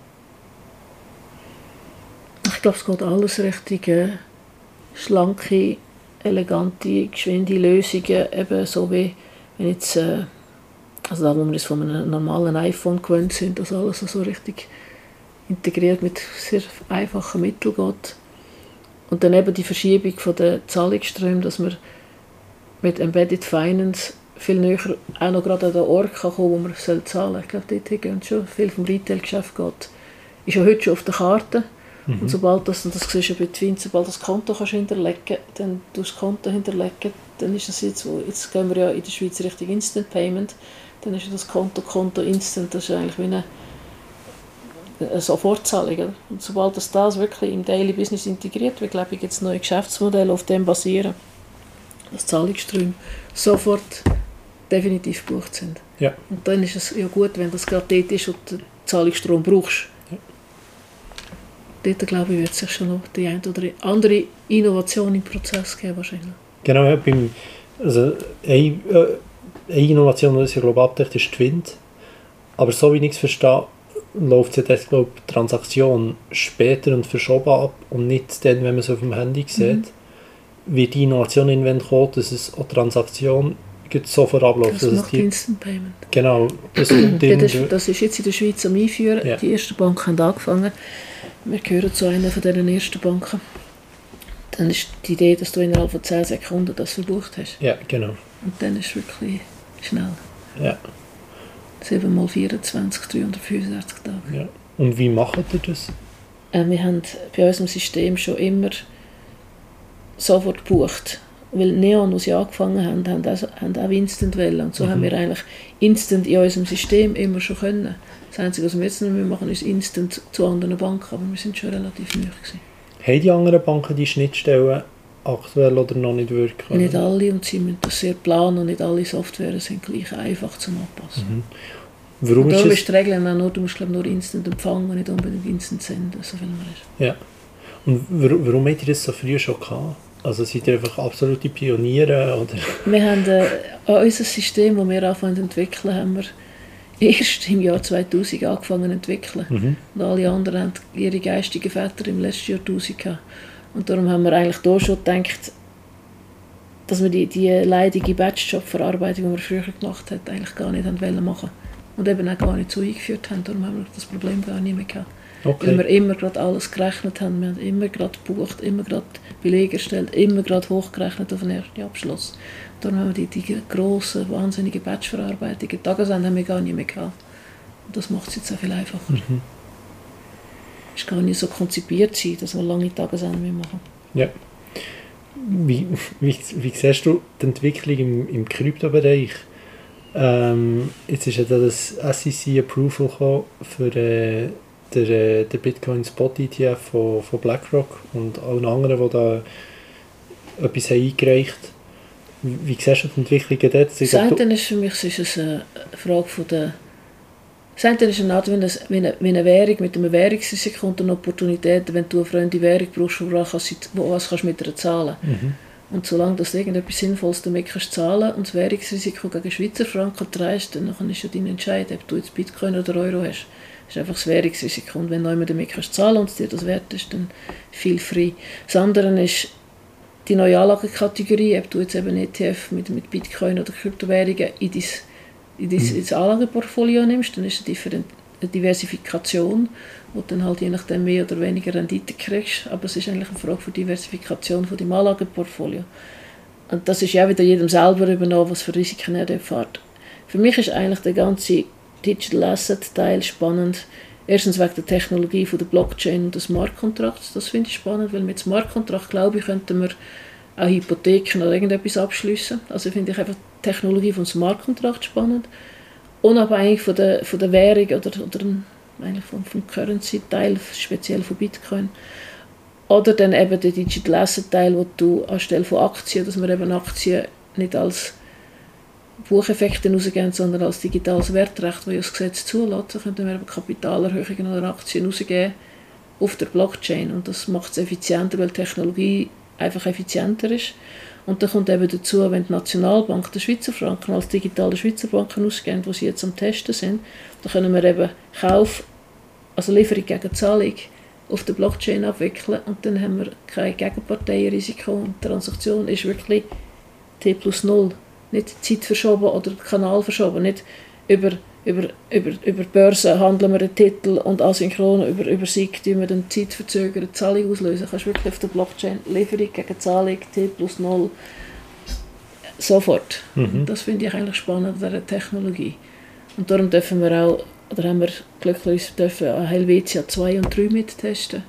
Ich glaube, es geht alles Richtung äh, schlanke, elegante, geschwinde Lösungen, eben so wie wenn jetzt, äh, also da, wo wir es von einem normalen iPhone gewöhnt sind, dass alles so richtig integriert mit sehr einfachen Mitteln geht. Und dann eben die Verschiebung der Zahlungsströme, dass wir mit Embedded Finance viel näher auch noch gerade an den Ort kann kommen, wo man zahlen soll. Ich glaube, dort gehen schon viel vom Retail-Geschäft geht. Ist ja heute schon auf der Karte. Mhm. Und sobald das, und das siehst du bei Twin, sobald das Konto kannst hinterlegen dann du das Konto hinterlegen, dann ist das jetzt, jetzt gehen wir ja in der Schweiz Richtung Instant Payment, dann ist das Konto, Konto Instant, das ist eigentlich wie eine, eine Sofortzahlung. Und sobald das, das wirklich im Daily Business integriert wird, glaube ich, jetzt neue Geschäftsmodelle auf dem basieren, das Zahlungsströme sofort definitiv gebucht sind. Ja. Und dann ist es ja gut, wenn das gerade dort ist und den Zahlungsstrom brauchst. Ja. Dort, glaube ich, wird sich schon noch die eine oder andere Innovation im Prozess geben wahrscheinlich. Genau, ja, beim, also eine, äh, eine Innovation, die ich glaube abdeckt, ist Twint. Aber so wie ich es verstehe, läuft ja das, glaube ich, Transaktion später und verschoben ab und nicht dann, wenn man es auf dem Handy sieht. Mhm. Wird die Innovation in kommen, dass es eine Transaktion gibt sofort Ablauf. Das, das macht die, Instant Payment. Genau. [CLEARS THROAT] Das, das, das, ist jetzt in der Schweiz am Einführen. Ja. Die ersten Banken haben angefangen. Wir gehören zu einer von diesen ersten Banken. Dann ist die Idee, dass du innerhalb von 10 Sekunden das verbucht hast. Ja, genau. Und dann ist es wirklich schnell. Ja. 7 mal 24, 365 Tage. Ja. Und wie macht ihr das? Äh, wir haben bei unserem System schon immer sofort gebucht weil Neon, als sie angefangen haben, haben auch, haben auch Instant wählen. Und so mhm. haben wir eigentlich Instant in unserem System immer schon können. Das Einzige, was wir jetzt noch machen, ist Instant zu anderen Banken, aber wir sind schon relativ neu gewesen. Haben die anderen Banken die Schnittstellen aktuell oder noch nicht wirklich? Nicht alle und sie müssen das sehr planen und nicht alle Software sind gleich einfach zum Anpassen. Mhm. Warum und ist darum das? ist die Regel auch nur, du musst glaub, nur instant empfangen, nicht unbedingt instant senden, so viel man ist. Ja. Und warum, warum habt ihr das so früh schon gehabt? Also seid ihr einfach absolute Pioniere? Oder? Wir haben äh, an unser System, das wir anfangen zu entwickeln, haben wir erst im Jahr 2000 angefangen zu entwickeln. Mhm. Und alle anderen haben ihre geistigen Väter im letzten Jahrtausend gehabt. Und darum haben wir eigentlich da schon gedacht, dass wir die, die leidige Batch-Job-Verarbeitung, die wir früher gemacht haben, eigentlich gar nicht haben machen Und eben auch gar nicht so eingeführt haben. Darum haben wir das Problem gar nicht mehr gehabt. Weil wir Okay. immer gerade alles gerechnet haben. Wir haben immer gerade gebucht, immer gerade Belege erstellt, immer gerade hochgerechnet auf den ersten Abschluss. Darum haben wir die, die grossen, wahnsinnigen Batch-Verarbeitungen. Tagesende haben wir gar nicht mehr gehabt. Und das macht es jetzt auch viel einfacher. Mhm. Es gar nicht so konzipiert, sein, dass wir lange Tagesende mehr machen. Ja. Wie, wie, wie siehst du die Entwicklung im, im Kryptobereich? Ähm, jetzt ist ja da das SEC Approval gekommen für äh, der, äh, der Bitcoin Spot ETF von, von BlackRock und allen anderen, die da etwas haben eingereicht haben. Wie, siehst du die Entwicklung dort? Das eine ist für mich ist es eine Frage von der... Das eine ist eine Art wie eine, wie eine, wie eine Währung mit einem Währungsrisiko und eine Opportunität, wenn du eine fremde Währung brauchst, wo, kannst, was kannst du mit ihr zahlen Mhm. Und solange du irgendetwas Sinnvolles damit kannst zahlen und das Währungsrisiko gegen Schweizer Franken trägst, dann ist ja dein Entscheid, ob du jetzt Bitcoin oder Euro hast. Das ist einfach das Währungsrisiko. Und wenn du jemand damit kannst zahlen und es dir das wert ist, dann viel frei. Das andere ist die neue Anlagekategorie, ob du jetzt eben ETF mit, mit Bitcoin oder Kryptowährungen in dein, in dein, ins Anlageportfolio nimmst, dann ist eine, Differen eine Diversifikation, wo du dann halt je nachdem mehr oder weniger Rendite kriegst. Aber es ist eigentlich eine Frage von Diversifikation von deinem Anlageportfolio. Und das ist ja wieder jedem selber übernommen, was für Risiken er dort fährt. Für mich ist eigentlich der ganze Digital Asset Teil spannend. Erstens wegen der Technologie von der Blockchain und des Smart Contracts. Das finde ich spannend, weil mit Smart Contract, glaube ich, könnten wir auch Hypotheken oder irgendetwas abschließen. Also finde ich einfach die Technologie von Smart Contract spannend. Unabhängig von der, von der Währung oder, oder vom, vom Currency-Teil, speziell von Bitcoin. Oder dann eben der Digital Asset-Teil, wo du anstelle von Aktien, dass wir eben Aktien nicht als Bucheffekte rausgeben, sondern als digitales Wertrecht, das ja das Gesetz zulässt. Könnten wir Kapitalerhöhungen oder Aktien rausgeben auf der Blockchain. Und das macht es effizienter, weil die Technologie einfach effizienter ist. Und dann kommt eben dazu, wenn die Nationalbank der Schweizer Franken als digitale Schweizer Banken ausgeben, wo sie jetzt am Testen sind, dann können wir eben Kauf, also Lieferung gegen Zahlung auf der Blockchain abwickeln und dann haben wir kein Gegenparteienrisiko und die Transaktion ist wirklich T plus 0. Nicht Zeit verschoben oder Kanal verschoben, nicht über, über, über, über Börse handeln wir einen Titel und asynchron über, über SIG tun wir dann zeitverzögerte Zahlung auslösen. Du kannst wirklich auf der Blockchain Lieferung gegen Zahlung T plus 0 sofort. Mhm. Das finde ich eigentlich spannend an dieser Technologie. Und darum dürfen wir auch, oder haben wir glücklicherweise dürfen an Helvetia 2 und 3 mittesten.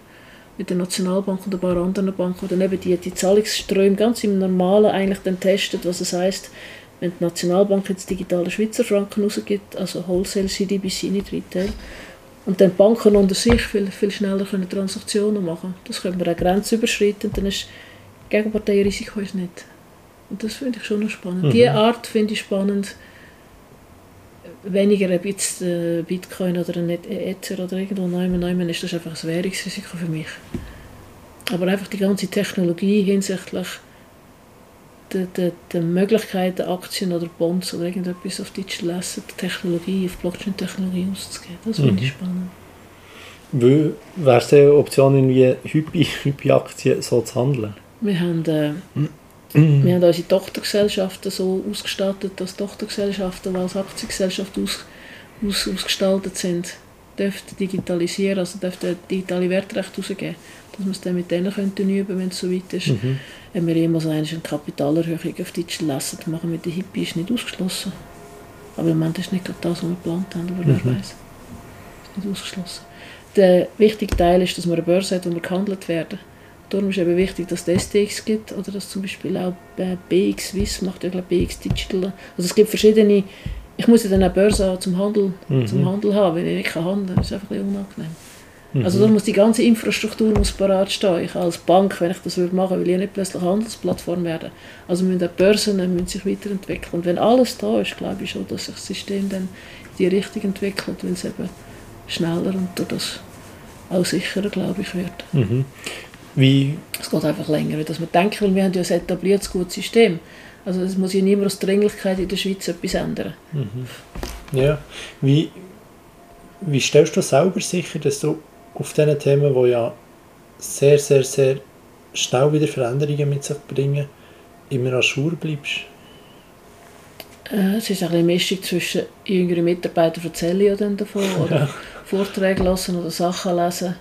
Mit der Nationalbank und ein paar anderen Banken, die dann eben die, die Zahlungsströme ganz im Normalen eigentlich dann testet, was es heisst, wenn die Nationalbank jetzt digitale Schweizer Franken rausgibt, also Wholesale CDBC, nicht Retail, und dann die Banken unter sich viel, viel schneller können Transaktionen machen Das können wir auch grenzüberschreitend, dann ist Gegenparteienrisiko ist nicht. Und das finde ich schon noch spannend. Mhm. Diese Art finde ich spannend, weniger ein bisschen Bitcoin oder ein Ether oder irgendwo neuem, neuem ist das einfach ein Währungsrisiko für mich. Aber einfach die ganze Technologie hinsichtlich der, der, der Möglichkeiten, Aktien oder Bonds oder irgendetwas auf Digital Asset Technologie, auf Blockchain-Technologie auszugeben, das finde ich Mhm. spannend. Wäre es eine Option, irgendwie Hypi- Hypi-Aktien so zu handeln? Wir haben, äh, wir haben unsere Tochtergesellschaften so ausgestattet, dass Tochtergesellschaften, die als Aktiengesellschaft aus, aus, ausgestaltet sind, dürften digitalisieren, also dürften digitale Wertrechte rausgeben. Dass wir es dann mit denen könnten üben, wenn es soweit ist. Mhm. Wenn wir jemals eine Kapitalerhöhung auf Digital Asset machen mit den Hippie, ist nicht ausgeschlossen. Aber im Moment ist nicht gerade das, was wir geplant haben, aber wer Mhm. weiß. Ist nicht ausgeschlossen. Der wichtige Teil ist, dass man eine Börse hat, wo wir gehandelt werden. Darum ist eben wichtig, dass es STX gibt oder dass zum Beispiel auch äh, BX Swiss macht, ja, glaube BX Digital. Also es gibt verschiedene. Ich muss ja dann eine Börse zum Handel, Mhm. zum Handel haben, wenn ich nicht kann handeln. Das ist einfach ein unangenehm. Mhm. Also da muss die ganze Infrastruktur muss parat stehen. Ich als Bank, wenn ich das würde machen, will ich nicht plötzlich Handelsplattform werden. Also müssen auch Börsen müssen sich weiterentwickeln. Und wenn alles da ist, glaube ich schon, dass sich das System dann in die Richtung entwickelt, weil es eben schneller und das auch sicherer, glaube ich, wird. Mhm. Wie? Es geht einfach länger, dass man denkt, weil wir haben ja ein etabliertes gutes System. Also es muss ja niemand aus Dringlichkeit in der Schweiz etwas ändern. Mhm. Ja. Wie, wie stellst du selber sicher, dass du auf diesen Themen, die ja sehr, sehr, sehr schnell wieder Veränderungen mit sich bringen, immer an Schur bleibst? Äh, es ist eine Mischung zwischen jüngeren Mitarbeitern erzählen dann davon [LAUGHS] oder ja. Vorträge lesen oder Sachen lesen.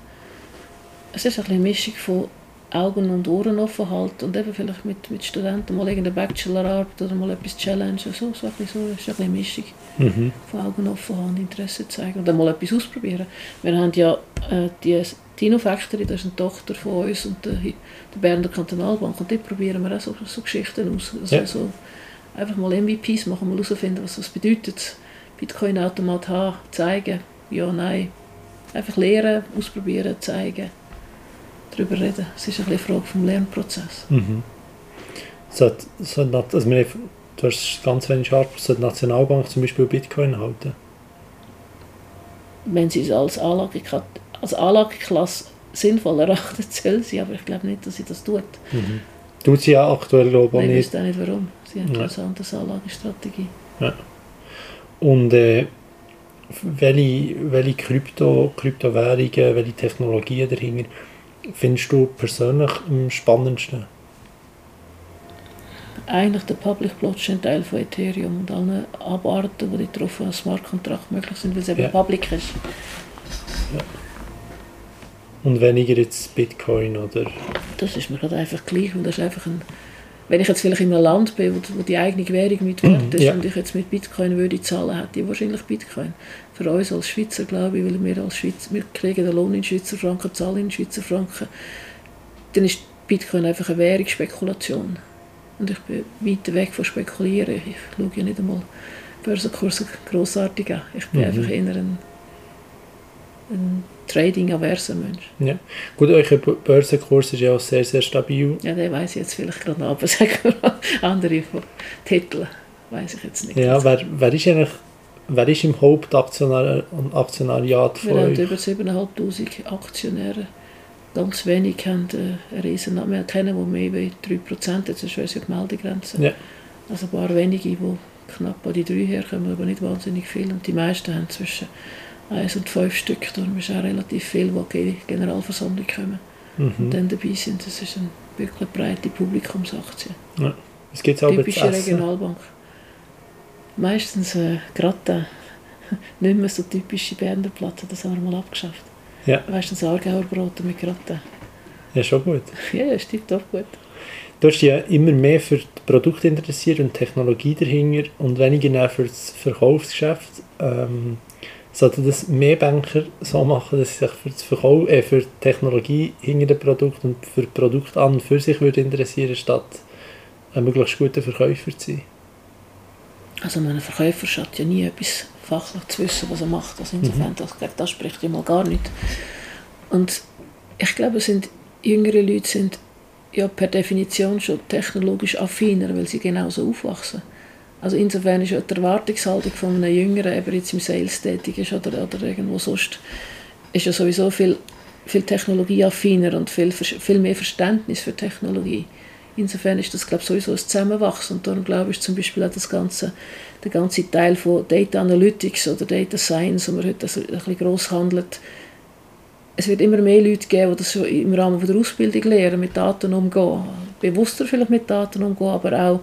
Es ist eine Mischung von Augen und Ohren offen halten und eben vielleicht mit, mit Studenten mal irgendeine Bachelorarbeit oder mal etwas challengen. So, so, so, so ist eine Mischung mhm. von Augen offen haben, Interesse zeigen und dann mal etwas ausprobieren. Wir haben ja äh, die Dino Factory, das ist eine Tochter von uns und der, der Berner Kantonalbank und die probieren wir auch so, so Geschichten aus. Also ja. so, einfach mal MVPs machen, mal herausfinden, was das bedeutet. Bitcoin-Automat haben, zeigen, ja, nein. Einfach lernen, ausprobieren, zeigen darüber reden. Es ist eine Frage vom Lernprozess. Mhm. So, so, also wir, du hast ganz wenig Arbeit, so die Nationalbank zum Beispiel Bitcoin halten? Wenn sie es als, Anlage, als Anlageklasse sinnvoll erachtet, [LAUGHS] soll sie, aber ich glaube nicht, dass sie das tut. Mhm. Tut sie ja aktuell glaube ich nicht. Ich weiß nicht warum. Sie hat ja. eine andere Anlagestrategie. Ja. Und äh, welche, welche Krypto, Kryptowährungen, welche Technologien dahinter findest du persönlich am spannendsten? Eigentlich der Public Blockchain Teil von Ethereum und alle Abarten, die drauf als Smart Contract möglich sind, weil es eben ja. public ist. Ja. Und weniger jetzt Bitcoin oder? Das ist mir gerade einfach gleich und das ist einfach ein wenn ich jetzt vielleicht in einem Land bin, wo, wo die eigene Währung mit wert ist ja. und ich jetzt mit Bitcoin würde zahlen, hätte ich wahrscheinlich Bitcoin. Für uns als Schweizer, glaube ich, weil wir als Schweizer, wir kriegen den Lohn in Schweizer Franken, zahlen in Schweizer Franken, dann ist Bitcoin einfach eine Währungsspekulation. Und ich bin weit weg von Spekulieren. Ich schaue ja nicht einmal Börsenkurse grossartig an. Ich bin mhm. einfach eher ein, ein trading-averser Mensch. Ja. Gut, euer Börsenkurs ist ja auch sehr, sehr stabil. Ja, den weiß ich jetzt vielleicht gerade noch, aber [LAUGHS] sagen wir andere Titel weiß ich jetzt nicht. Ja, wer, wer ist eigentlich Wer ist im Hauptaktionariat von Wir euch? haben über 7'500 Aktionäre. Ganz wenig haben äh, einen riesen Namen. kennen, die mehr als 3% jetzt ist ja die Meldegrenze. Ja. Also ein paar wenige, die knapp an die 3 herkommen, aber nicht wahnsinnig viel. Und die meisten haben zwischen eins und fünf Stück. Darum ist auch relativ viel, die in die Generalversammlung kommen mhm. und dann dabei sind. Das ist eine wirklich breite Publikumsaktie. Ja. Es gibt auch Typische Regionalbank. Meistens äh, Gratin. [LAUGHS] Nicht mehr so typische Berner Platte, das haben wir mal abgeschafft. Ja. Meistens Aargauer Brote mit Gratin. Ja, schon gut. [LAUGHS] ja, das stimmt auch gut. Du hast dich ja immer mehr für das Produkt interessiert und Technologie dahinter und weniger für das Verkaufsgeschäft. Ähm, sollten das mehr Banker so machen, dass sie sich für, das Verkauf, äh, für die Technologie hinter dem Produkt und für das Produkt an und für sich würde interessieren, statt ein möglichst guter Verkäufer zu sein? Also ein Verkäufer schaut ja nie etwas fachlich zu wissen, was er macht. Also insofern, mhm. das, das spricht ja mal gar nicht. Und ich glaube, sind, jüngere Leute sind ja per Definition schon technologisch affiner, weil sie genauso aufwachsen. Also insofern ist ja die Erwartungshaltung von einem Jüngeren, eben jetzt im Sales tätig ist oder, oder irgendwo sonst, ist ja sowieso viel, viel technologieaffiner und viel, viel mehr Verständnis für Technologie. Insofern ist das glaube ich, sowieso ein Zusammenwachsen und darum glaube ich zum Beispiel auch das ganze, der ganze Teil von Data Analytics oder Data Science, wo man heute ein bisschen gross handelt, es wird immer mehr Leute geben, die das im Rahmen der Ausbildung lernen, mit Daten umgehen. Bewusster vielleicht mit Daten umgehen, aber auch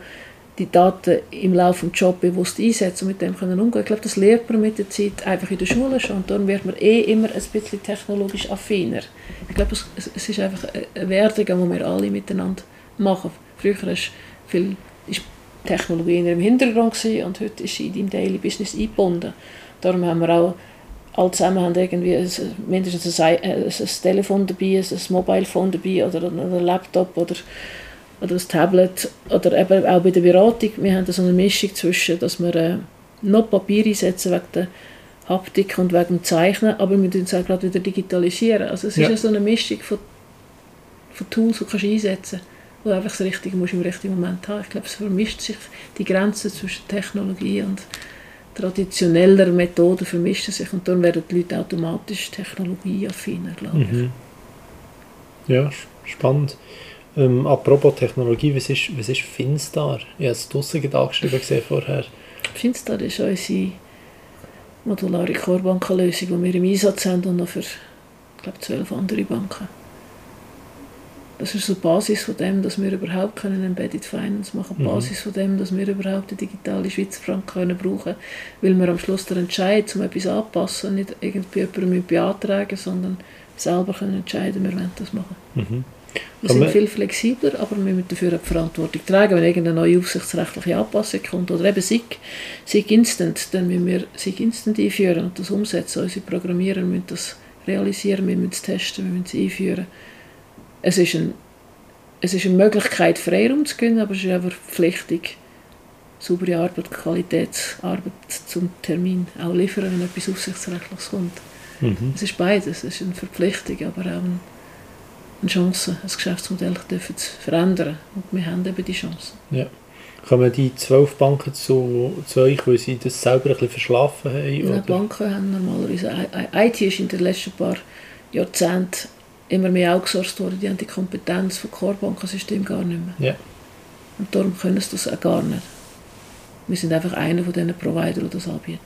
die Daten im Laufe des Jobs bewusst einsetzen und mit dem können umgehen. Ich glaube, das lernt man mit der Zeit einfach in der Schule schon und dann wird man eh immer ein bisschen technologisch affiner. Ich glaube, es, es ist einfach eine Wertung, die wir alle miteinander machen. Früher ist viel ist Technologie im Hintergrund und heute ist sie in deinem Daily Business eingebunden. Darum haben wir auch alle zusammen haben irgendwie ein, mindestens ein, ein, ein Telefon dabei, ein Mobile Phone dabei oder ein Laptop oder oder das Tablet oder eben auch bei der Beratung, wir haben so eine Mischung zwischen, dass wir äh, noch Papier einsetzen wegen der Haptik und wegen dem Zeichnen, aber wir tun es auch gerade wieder digitalisieren. Also es Ja. ist so eine Mischung von, von Tools, die du einsetzen kannst, wo du einfach das Richtige musst im richtigen Moment haben. Ich glaube, es vermischt sich die Grenzen zwischen Technologie und traditioneller Methoden vermischen sich und dann werden die Leute automatisch technologieaffiner, glaube ich. Mhm. Ja, spannend. Ähm, apropos Technologie, was ist, was ist Finstar? Ich habe es draussen angeschrieben gesehen vorher. Finstar ist unsere modulare Core-Bankenlösung, die wir im Einsatz haben und noch für, ich glaube, zwölf andere Banken. Das ist so die Basis von dem, dass wir überhaupt können Embedded Finance machen Die Mhm. Basis von dem, dass wir überhaupt die digitale Schweizer Franken können brauchen weil wir am Schluss den Entscheid, um etwas anzupassen, nicht irgendwie jemandem beantragen, sondern selber können entscheiden, wir wollen das machen. Mhm. Wir sind viel flexibler, aber wir müssen dafür auch die Verantwortung tragen. Wenn irgendeine neue aufsichtsrechtliche Anpassung kommt oder eben SIG, SIG Instant, dann müssen wir SIG Instant einführen und das umsetzen. Unsere Programmierer müssen das realisieren, wir müssen es testen, wir müssen es einführen. Es ist, ein, es ist eine Möglichkeit, Freiraum zu gewinnen, aber es ist einfach verpflichtig, saubere Arbeit, Qualitätsarbeit zum Termin auch liefern, wenn etwas Aufsichtsrechtliches kommt. Mhm. Es ist beides. Es ist eine Verpflichtung, aber auch eine eine Chance, ein Geschäftsmodell dürfen zu verändern. Und wir haben eben die Chance. Kommen die zwölf Banken zu, zu euch, weil sie das selber ein bisschen verschlafen haben? Oder? Banken haben normalerweise... IT ist in den letzten paar Jahrzehnten immer mehr outgesourced worden. Die haben die Kompetenz von Core-Bankensystemen gar nicht mehr. Ja. Und darum können sie das auch gar nicht. Wir sind einfach einer von diesen Providern, die das anbieten.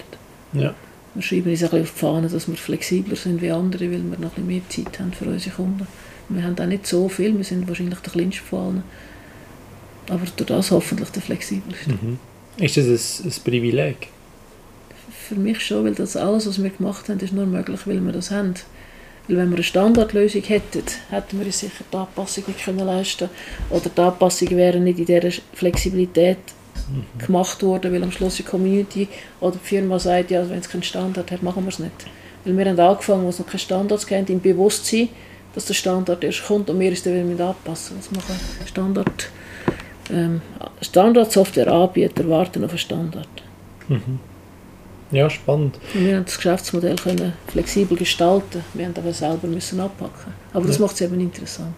Ja. Wir schreiben uns ein bisschen auf die Fahne, dass wir flexibler sind wie andere, weil wir noch ein bisschen mehr Zeit haben für unsere Kunden. Wir haben auch nicht so viel, wir sind wahrscheinlich der kleinste von allen. Aber durch das hoffentlich der flexibelste. Mhm. Ist das ein, ein Privileg? Für mich schon, weil das alles, was wir gemacht haben, ist nur möglich, weil wir das haben. Weil wenn wir eine Standardlösung hätten, hätten wir uns sicher die Anpassung nicht können leisten Oder die Anpassungen wären nicht in dieser Flexibilität gemacht worden, weil am Schluss die Community oder die Firma sagt, ja, wenn es keinen Standard hat, machen wir es nicht. Weil wir haben angefangen, wo es noch keine Standards gibt, im Bewusstsein, dass der Standard erst kommt und wir es dann wieder anpassen. Das machen Standard, ähm, Standard-Software-Anbieter warten auf einen Standard. Mhm. Ja, spannend. Und wir haben das Geschäftsmodell können flexibel gestalten. Wir haben aber selber müssen anpacken. Aber das Ja. macht es eben interessant.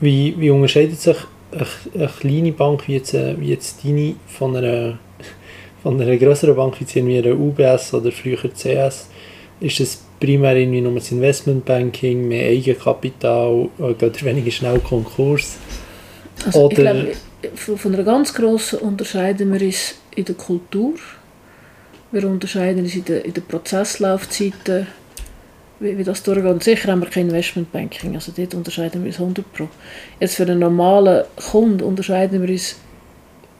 Wie, wie unterscheidet sich eine, eine kleine Bank wie jetzt, äh, wie jetzt deine von einer, [LAUGHS] von einer größeren Bank wie jetzt irgendwie einer UBS oder früher CS? Ist es primär irgendwie nur das Investmentbanking, mehr Eigenkapital, äh, geht ihr weniger schnell Konkurs? Also ich Oder- glaube, von, von einer ganz grossen unterscheiden wir uns in der Kultur. Wir unterscheiden uns in der, in der Prozesslaufzeiten, wie, wie das durchgeht. Und sicher haben wir kein Investmentbanking, also dort unterscheiden wir uns 100 Pro. Jetzt für einen normalen Kunden unterscheiden wir uns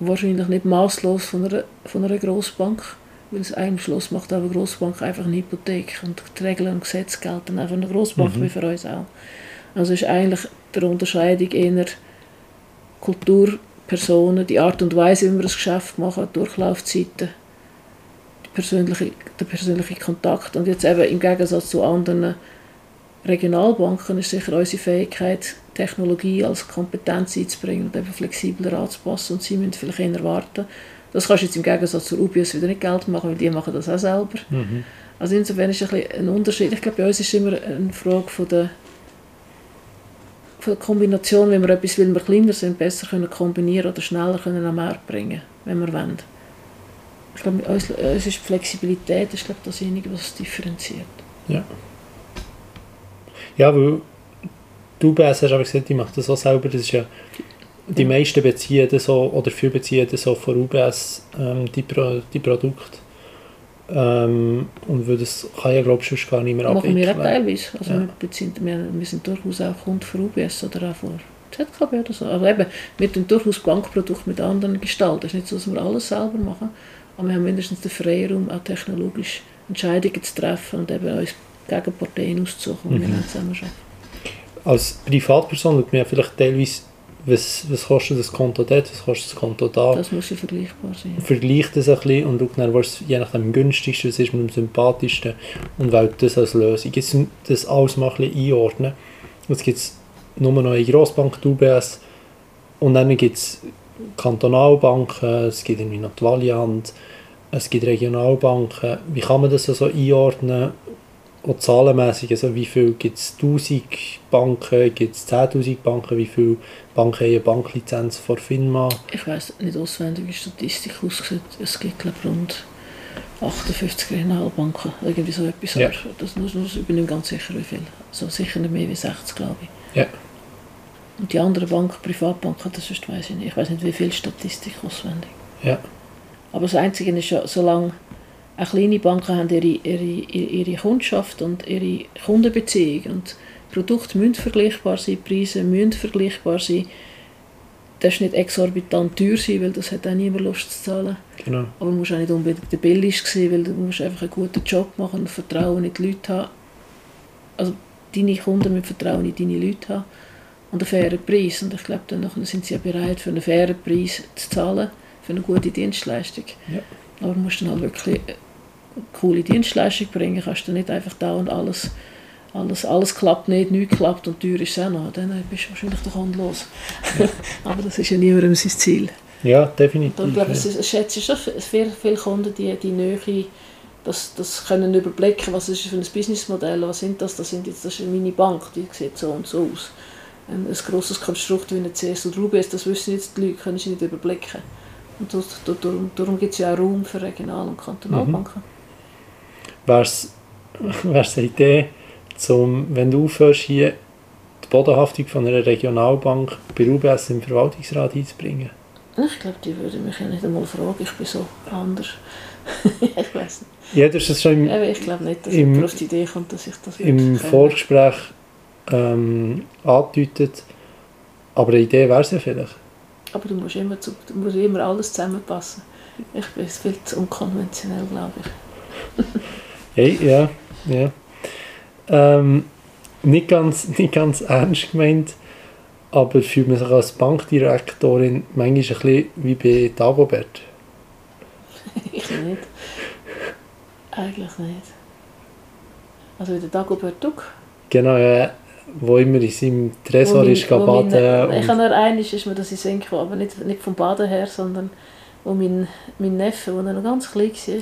wahrscheinlich nicht maßlos von einer, von einer Grossbank, weil es einem Schluss macht eine Grossbank einfach eine Hypothek und die Regeln und Gesetze gelten auch für eine Grossbank Mhm. wie für uns auch. Also ist eigentlich der Unterscheidung eher Kultur, Personen, die Art und Weise, wie wir das Geschäft machen, Durchlaufzeiten, persönliche, der persönliche Kontakt. Und jetzt eben im Gegensatz zu anderen Regionalbanken ist sicher unsere Fähigkeit, Technologie als Kompetenz einzubringen und eben flexibler anzupassen. Und sie müssen vielleicht eher warten. Das kannst du jetzt im Gegensatz zur UBS wieder nicht Geld machen, weil die machen das auch selber. Mhm. Also insofern ist ein, ein Unterschied. Ich glaube, bei uns ist immer eine Frage von der, von der Kombination, wenn wir etwas, weil wir kleiner sind, besser können kombinieren oder schneller können am Markt bringen, wenn wir wollen. Ich glaube, uns ist Flexibilität ist, glaube ich, dasjenige, was es differenziert. Ja, weil du UBS hast aber gesagt, die macht das auch selber. Das ist ja, die Ja. meisten beziehen das so, oder viele beziehen das so von UBS, ähm, die, Pro, die Produkte. Ähm, und weil das kann ja, glaube ich, sonst gar nicht mehr Das machen wir auch abwickeln. teilweise. Also Ja. wir, beziehen, wir, wir sind durchaus auch Kunden für UBS oder auch für ZKB oder so. Aber eben, wir tun durchaus Bankprodukte mit anderen gestalten. Es ist nicht so, dass wir alles selber machen, aber wir haben mindestens den Freiraum, auch technologisch Entscheidungen zu treffen und eben uns gegen Parteien auszusuchen, wir Mhm. dann zusammen arbeiten. Als Privatperson schaut man ja vielleicht teilweise, was, was kostet das Konto dort, was kostet das Konto da. Das muss ja vergleichbar sein. vergleicht das ein bisschen und schaut dann, was je nachdem am günstigsten was ist, mit dem sympathischsten und wählt das als Lösung. Jetzt das alles mal ein bisschen einordnen. Jetzt gibt es nur noch eine Grossbank, die UBS, und dann gibt es Kantonalbanken, es gibt irgendwie noch die Valiant. es gibt Regionalbanken. Wie kann man das so einordnen? Auch zahlenmässig, also wie viel gibt es 1000 Banken, gibt es 10'000 Banken, wie viele Banken haben eine Banklizenz von FINMA? Ich weiß nicht auswendig, wie die Statistik aussieht. Es gibt glaube rund 58 Regionalbanken, irgendwie so etwas. Ja. Das, das, ich bin nicht ganz sicher, wie viel. Also sicher nicht mehr wie 60, glaube ich. Ja. Und die anderen Banken, Privatbanken, das ist, weiß ich nicht. Ich weiß nicht, wie viel Statistik auswendig. Ja. Aber das Einzige ist ja, solange auch kleine Banken haben ihre, ihre, ihre Kundschaft und ihre Kundenbeziehung und Produkte müssen vergleichbar sein, Preise müssen vergleichbar sein. Das ist nicht exorbitant teuer sein, weil das hat auch niemand Lust zu zahlen. Genau. Aber du musst auch nicht unbedingt der billigste sein, weil du musst einfach einen guten Job machen und Vertrauen in die Leute haben. Also deine Kunden müssen Vertrauen in deine Leute haben und einen fairen Preis. Und ich glaube, dann sind sie ja bereit, für einen fairen Preis zu zahlen, für eine gute Dienstleistung. Ja. Aber du musst dann halt wirklich eine coole Dienstleistung bringen. Kannst du nicht einfach da und alles, alles, alles klappt nicht, nichts klappt und teuer ist es auch noch. Dann bist du wahrscheinlich der Kunde los. [LAUGHS] Aber das ist ja niemandem sein Ziel. Ja, definitiv. Und ich glaube, ja. es schätze schon viele, viele Kunden, die die Nähe, das, das können überblicken, was ist für ein Businessmodell, was sind das, das, sind jetzt, das ist meine Bank, die sieht so und so aus. Ein, ein grosses Konstrukt wie eine CS oder UBS, das wissen jetzt die Leute, können sie nicht überblicken. Und das, da- darum, darum gibt es ja auch Raum für Regional- und Kantonalbanken. Wäre es [LAUGHS] eine Idee, zum, wenn du aufhörst, hier die Bodenhaftung von einer Regionalbank bei UBS im Verwaltungsrat einzubringen? Ich glaube, die würden mich ja nicht einmal fragen, ich bin so anders. [LAUGHS] ich weiß nicht. Ja, hast es schon im, ich glaube nicht, dass Im- auf die Idee kommt, dass ich das im. Vorgespräch ähm, angedeutet, aber eine Idee wäre es ja vielleicht. Aber du musst immer, zu, du musst immer alles zusammenpassen. Ich bin viel zu unkonventionell, glaube ich. [LAUGHS] Hey, ja, ja. Ähm, nicht, ganz, nicht ganz ernst gemeint, aber fühlt man sich als Bankdirektorin manchmal ein bisschen wie bei Dagobert. [LAUGHS] ich nicht. Eigentlich nicht. Also wie der Dagobert Duck. Genau, ja, wo immer in seinem Tresor ist, mein- wo baden mein- Ich habe nur eines, ist mir das in Sinn gekommen, aber nicht, nicht vom Baden her, sondern wo mein, mein Neffe, als er noch ganz klein war,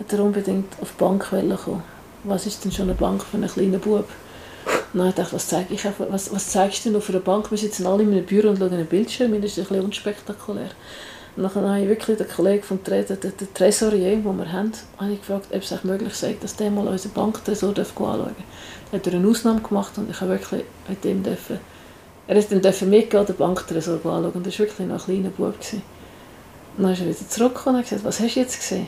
hat er unbedingt auf die Bank kommen. Was ist denn schon eine Bank für einen kleinen Bub? Dann ich gedacht, was, zeige ich, was, was zeigst du denn auf einer Bank? Wir sitzen alle in einem Büro und schauen einen Bildschirm, das ist ein bisschen unspektakulär. Und dann habe ich wirklich den Kollegen vom Tre den, den, Tresorier, den wir haben, habe ich gefragt, ob es möglich sei, dass der mal unseren Banktresor anschauen darf. Dann hat er eine Ausnahme gemacht und ich habe wirklich mit ihm dürfen, er ist dann dürfen mitgehen, den Banktresor anschauen. Und das war wirklich noch ein kleiner Bub. Gewesen. Und er wieder zurückgekommen und gesagt, was hast du jetzt gesehen?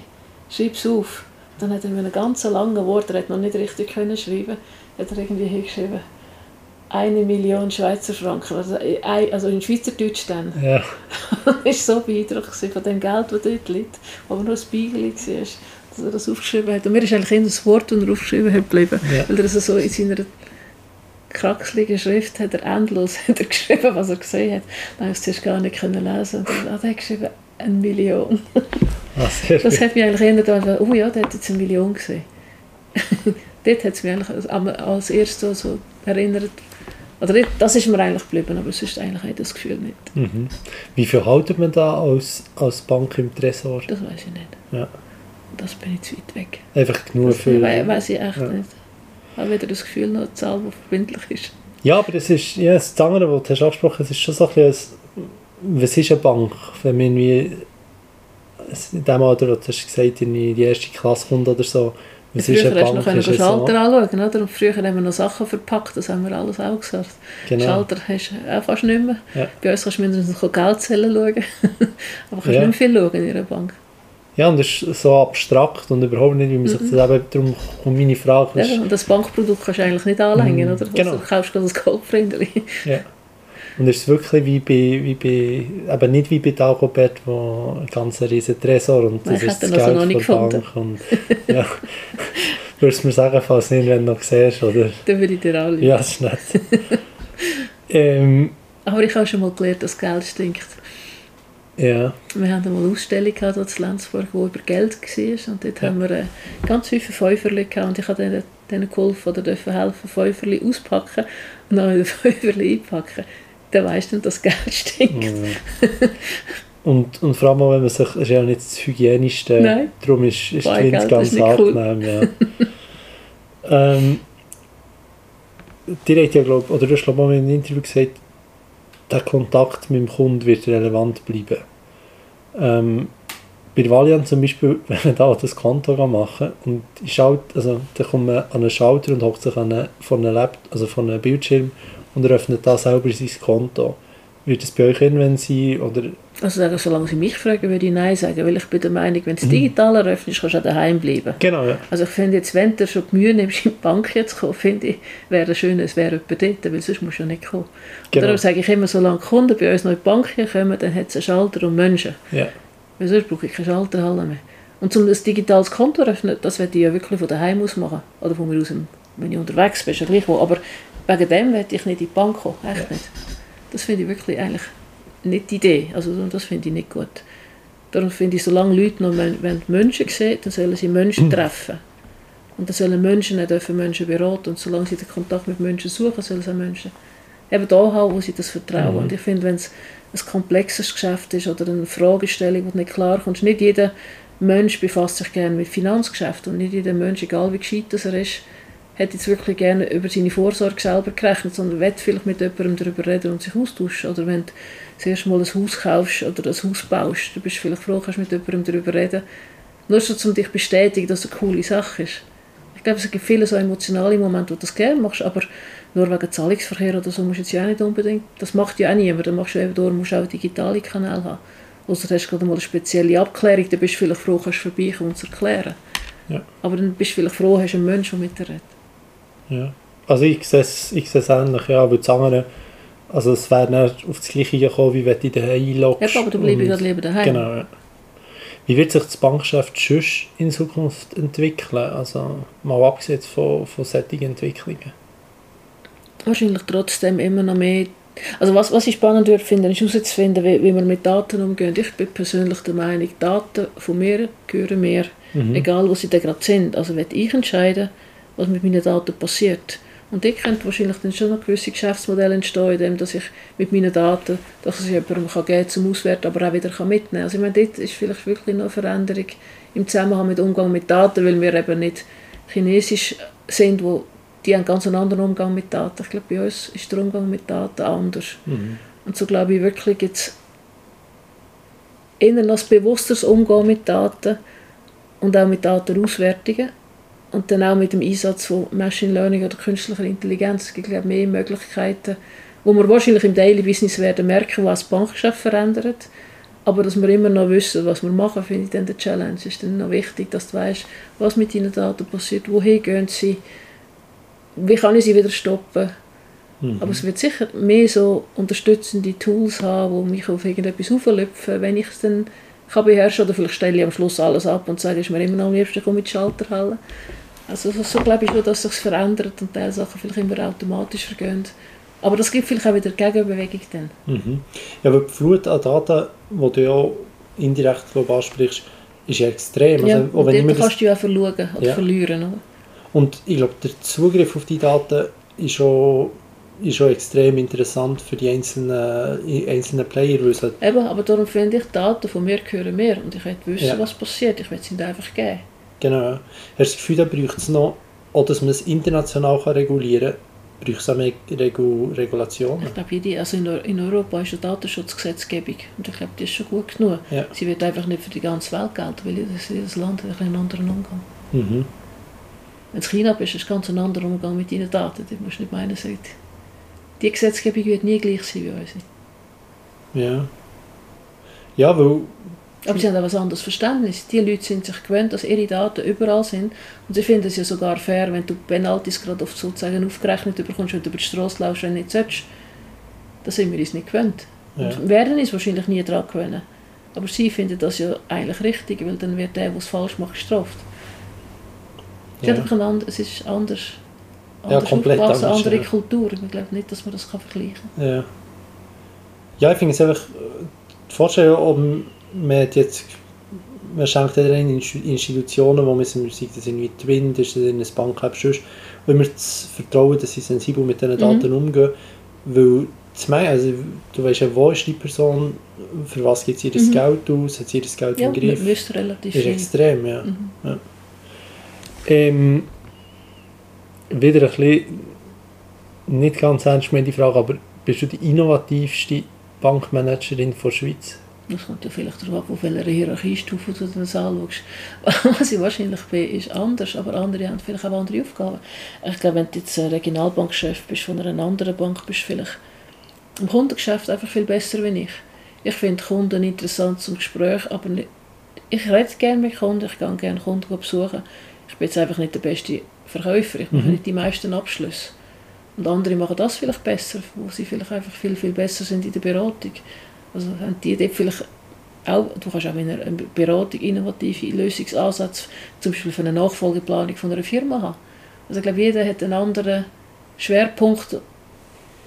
Schreib es auf. Dann hat er mir einen ganz langen Wort, er hat noch nicht richtig können schreiben, hat er irgendwie hingeschrieben, eine Million Schweizer Franken, also, ein- also in Schweizerdeutsch dann. ja, [LAUGHS] Ich war so beeindruckt von dem Geld, das dort liegt, aber nur ein Spiegel war, dass er das aufgeschrieben hat. Und mir ist eigentlich immer das Wort, das er aufgeschrieben hat, geblieben. Ja. Weil er also so in seiner kraxeligen Schrift hat er endlos [LAUGHS] hat er geschrieben, was er gesehen hat. Dann habe ich es gar nicht können lesen. Und dann hat er geschrieben, eine Million. ah, sehr Das hat mich eigentlich gedacht, oh ja, der hat jetzt eine Million gesehen. [LAUGHS] Dort hat es mich eigentlich als- als erstes so erinnert. Oder das ist mir eigentlich geblieben, aber sonst eigentlich habe ich das Gefühl nicht. Mhm. Wie viel haltet man da als, als Bank im Tresor? Das weiß ich nicht. Ja. Das bin ich zu weit weg. Einfach nur Das für... we weiß ich echt ja. nicht. Ich habe weder das Gefühl noch eine Zahl, die verbindlich ist. Ja, aber das ist, ja, das andere, was du hast angesprochen hast, ist schon so ein bisschen, was ist eine Bank? Wenn man irgendwie, in dem Alter, wo du hast gesagt, in die erste Klasse kommt oder so, was ist früher eine hast du noch Ist es Schalter so? anschauen, oder? Und früher haben wir noch Sachen verpackt, das haben wir alles auch gesagt. Genau. Schalter hast du auch fast nicht mehr. Ja. Bei uns kannst du mindestens noch Geldzählen schauen. [LAUGHS] Aber kannst Ja. nicht mehr viel schauen in einer Bank. Ja, und das ist so abstrakt und überhaupt nicht, wie man sich das eben, darum kommt meine Frage, ist, Ja, und das Bankprodukt kannst du eigentlich nicht anlängen, Mhm, oder? genau. Also, du kaufst gerade das Goldfrindeli. ja. Und ist es wirklich wie bei, wie bei, eben nicht wie bei Dagobert, wo ein ganz riesen Tresor und das ich ist das also Geld noch nicht von der Bank. Und, ja. [LAUGHS] Würdest du mir sagen, falls du irgendwann noch siehst, oder? Dann würde ich dir alle. Ja, das ist nett. [LAUGHS] ähm, Aber ich habe schon mal gelernt, dass Geld stinkt. ja, Wir hatten einmal eine Ausstellung gehabt, in Lenzburg, die über Geld war. Und dort haben wir äh, ganz viele Fünferli gehabt. Und ich habe denen, denen geholfen oder helfen, Fünferli auspacken und dann [LAUGHS] wieder Fünferli einpacken. Dann weisst du, dass Geld stinkt. mm, Und, und vor allem, wenn man sich, ist ja nicht das Hygienischste, Nein. darum ist, ist Boah, die das ganz nicht cool. angenehm. Ja. [LAUGHS] ähm, dir hat ja, glaub, oder du hast glaub, mal in einem Interview gesagt, der Kontakt mit dem Kunden wird relevant bleiben. Ähm, bei der Valiant zum Beispiel, [LAUGHS] wenn man da das Konto machen und ich schaut, also dann kommt man an einen Schalter und hockt sich an eine, von einem Lab, also von einem Bildschirm und eröffnet da selber sein Konto. Wird das bei euch irgendwann sein oder Also sagen, solange sie mich fragen, würde ich Nein sagen, weil ich bin der Meinung, wenn Mhm. du es digital eröffnest, kannst du auch daheim bleiben. genau ja Also ich finde jetzt, wenn du schon die Mühe nimmst, in die Bank jetzt zu kommen, finde ich, wäre schön, es wäre jemand dort, weil sonst musst du ja nicht kommen. Genau. darum sage ich immer, solange Kunden bei uns noch in die Bank kommen, dann hat es einen Schalter und Menschen. ja Weil sonst brauche ich keine Schalterhalle mehr. Und um das digitales Konto zu öffnen, das werde ich ja wirklich von daheim aus machen. Oder von mir aus, wenn ich unterwegs bin, ist ja gleich wo. Aber wegen dem werde ich nicht in die Bank kommen. Echt nicht. Das finde ich wirklich eigentlich nicht die Idee. Also das finde ich nicht gut. Darum finde ich, solange Leute noch wenn die Menschen sehen, dann sollen sie Menschen treffen. Und dann sollen Menschen nicht dürfen Menschen beraten. Und solange sie den Kontakt mit Menschen suchen, sollen sie Menschen eben da haben, wo sie das vertrauen. Mhm. Und ich finde, wenn es ein komplexes Geschäft ist oder eine Fragestellung, du nicht klar kommst, nicht jeder Mensch befasst sich gerne mit Finanzgeschäften und nicht jeder Mensch, egal wie gescheit das er ist, hat jetzt wirklich gerne über seine Vorsorge selber gerechnet, sondern will vielleicht mit jemandem darüber reden und sich austauschen. Oder wenn du das erste Mal ein Haus kaufst oder ein Haus baust, du bist vielleicht froh, kannst mit jemandem darüber reden. Nur so, um dich zu bestätigen, dass es eine coole Sache ist. Ich glaube, es gibt viele so emotionale Momente, wo du das gerne machst, aber nur wegen Zahlungsverkehr oder so musst du jetzt ja auch nicht unbedingt. Das macht ja auch niemand. Dann machst du eben durch, musst du auch einen digitalen Kanal haben. Oder du hast gerade mal eine spezielle Abklärung, dann bist du vielleicht froh, kannst du vorbeikommen und es erklären. Ja. Aber dann bist du vielleicht froh, hast einen Menschen, der mit dir redet. Ja. Also ich sehe es, ich sehe es ähnlich, ja, weil das andere, also es wäre dann auf das Gleiche gekommen, wie wenn du dich einloggst. Ja, aber du bleibst gerade lieber daheim. Genau, ja. Wie wird sich das Bankgeschäft sonst in Zukunft entwickeln? Also mal abgesehen von, von solchen Entwicklungen. Wahrscheinlich trotzdem immer noch mehr. Also was, was ich spannend würde finden, ist herauszufinden, wie, wie wir mit Daten umgehen. Ich bin persönlich der Meinung, Daten von mir gehören mir, Mhm. egal wo sie da gerade sind. Also werde ich entscheiden, was mit meinen Daten passiert. Und ich könnte wahrscheinlich dann schon noch gewisse Geschäftsmodelle entstehen, indem dass ich mit meinen Daten, dass ich jemandem kann geben zum Auswerten, aber auch wieder kann mitnehmen kann. Also ich meine, dort ist vielleicht wirklich noch eine Veränderung im Zusammenhang mit Umgang mit Daten, weil wir eben nicht chinesisch sind, wo die haben einen ganz anderen Umgang mit Daten. Ich glaube, bei uns ist der Umgang mit Daten anders. Mhm. Und so glaube ich wirklich jetzt eher noch ein bewussteres Umgehen mit Daten und auch mit Datenauswertungen und dann auch mit dem Einsatz von Machine Learning oder künstlicher Intelligenz. Es gibt ich, mehr Möglichkeiten, wo wir wahrscheinlich im Daily Business werden merken, was das Bankgeschäft verändert. Aber dass wir immer noch wissen, was wir machen, finde ich dann der Challenge. Es ist dann noch wichtig, dass du weißt, was mit deinen Daten passiert, wohin gehen sie, wie kann ich sie wieder stoppen. Mhm. Aber es wird sicher mehr so unterstützende Tools haben, die mich auf irgendetwas auflüpfen, wenn ich es dann kann beherrschen oder vielleicht stelle ich am Schluss alles ab und sage, es ist mir immer noch am liebsten, ich komme mit Schalterhalle. Also so, glaube ich schon, dass sich verändert und Teil Sachen vielleicht immer automatisch vergehen. Aber das gibt vielleicht auch wieder Gegenbewegung dann. Mhm. Ja, aber die Flut an Daten, die du ja indirekt glaub, ansprichst, ist ja extrem. Ja, Also, auch und wenn das, kannst du ja auch verlieren oder Ja. verlieren. Oder? und ich glaube, der Zugriff auf die Daten ist schon, ist schon extrem interessant für die einzelnen, die einzelnen Player, halt, Eben, aber darum finde ich, Daten von mir gehören mir und ich will wissen, Ja. was passiert. Ich will es ihnen einfach geben. Genau, hast du das Gefühl, da braucht es noch, auch dass man es international kann regulieren kann, braucht es auch mehr Regu Regulationen? Ich glaube, jede, also in, in Europa ist eine Datenschutzgesetzgebung und ich glaube, die ist schon gut genug. Ja. Sie wird einfach nicht für die ganze Welt gelten, weil jedes, Land hat einen anderen Umgang. Mhm. Wenn du China bist, ist es ganz ein anderer Umgang mit deinen Daten. Das musst du nicht meinen, sagt. Die Gesetzgebung wird nie gleich sein wie uns. Ja. Ja, weil, Aber sie haben auch ein anderes Verständnis. Die Leute sind sich gewöhnt, dass ihre Daten überall sind. Und sie finden es ja sogar fair, wenn du Penalties gerade auf sozusagen aufgerechnet bekommst, wenn du über die Straße laufst, wenn du nicht sollst. Das sind wir uns nicht gewöhnt. ja. Und werden uns wahrscheinlich nie daran gewöhnen. Aber sie finden das ja eigentlich richtig, weil dann wird der, der es falsch macht, gestraft. Es, Ja. es ist anders. Ja, anders komplett aufgewachsen, anders, andere ja. Kultur. Ich glaube nicht, dass man das kann vergleichen Ja. Ja, ich finde es einfach, äh, die Vorstellung, man hat jetzt, man schenkt jeder in Institutionen, wo man sagt, das ist irgendwie Twin, das ist in einer Bank, sonst, wo immer das Vertrauen, dass sie sensibel mit diesen Mhm. Daten umgehen, weil meinen, also du weißt ja, wo ist die Person, für was gibt sie ihr Mhm. Geld aus, hat sie ihr Geld Ja, im Griff? man wüsste relativ ist extrem, ja. Mhm. ja. Ähm, wieder ein bisschen, nicht ganz ernst gemeinte Frage, aber bist du die innovativste Bankmanagerin der Schweiz? Vielleicht darauf auf welcher Hierarchiestufe du den Saal schaust. Was ich wahrscheinlich bin, ist anders, aber andere haben vielleicht auch andere Aufgaben. Ich glaube, wenn du jetzt ein Regionalbankchef bist von einer anderen Bank, bist du vielleicht im Kundengeschäft einfach viel besser wie ich. Ich finde Kunden interessant zum Gespräch, aber nicht, ich rede gerne mit Kunden, ich gehe gerne Kunden besuchen. Ich bin jetzt einfach nicht der beste Verkäufer, ich mache Mhm. nicht die meisten Abschlüsse. Und andere machen das vielleicht besser, wo sie vielleicht einfach viel, viel besser sind in der Beratung. Also haben die dort vielleicht auch, du kannst auch in einer Beratung innovative Lösungsansätze, zum Beispiel für eine Nachfolgeplanung von einer Firma haben. Also ich glaube, jeder hat einen anderen Schwerpunkt.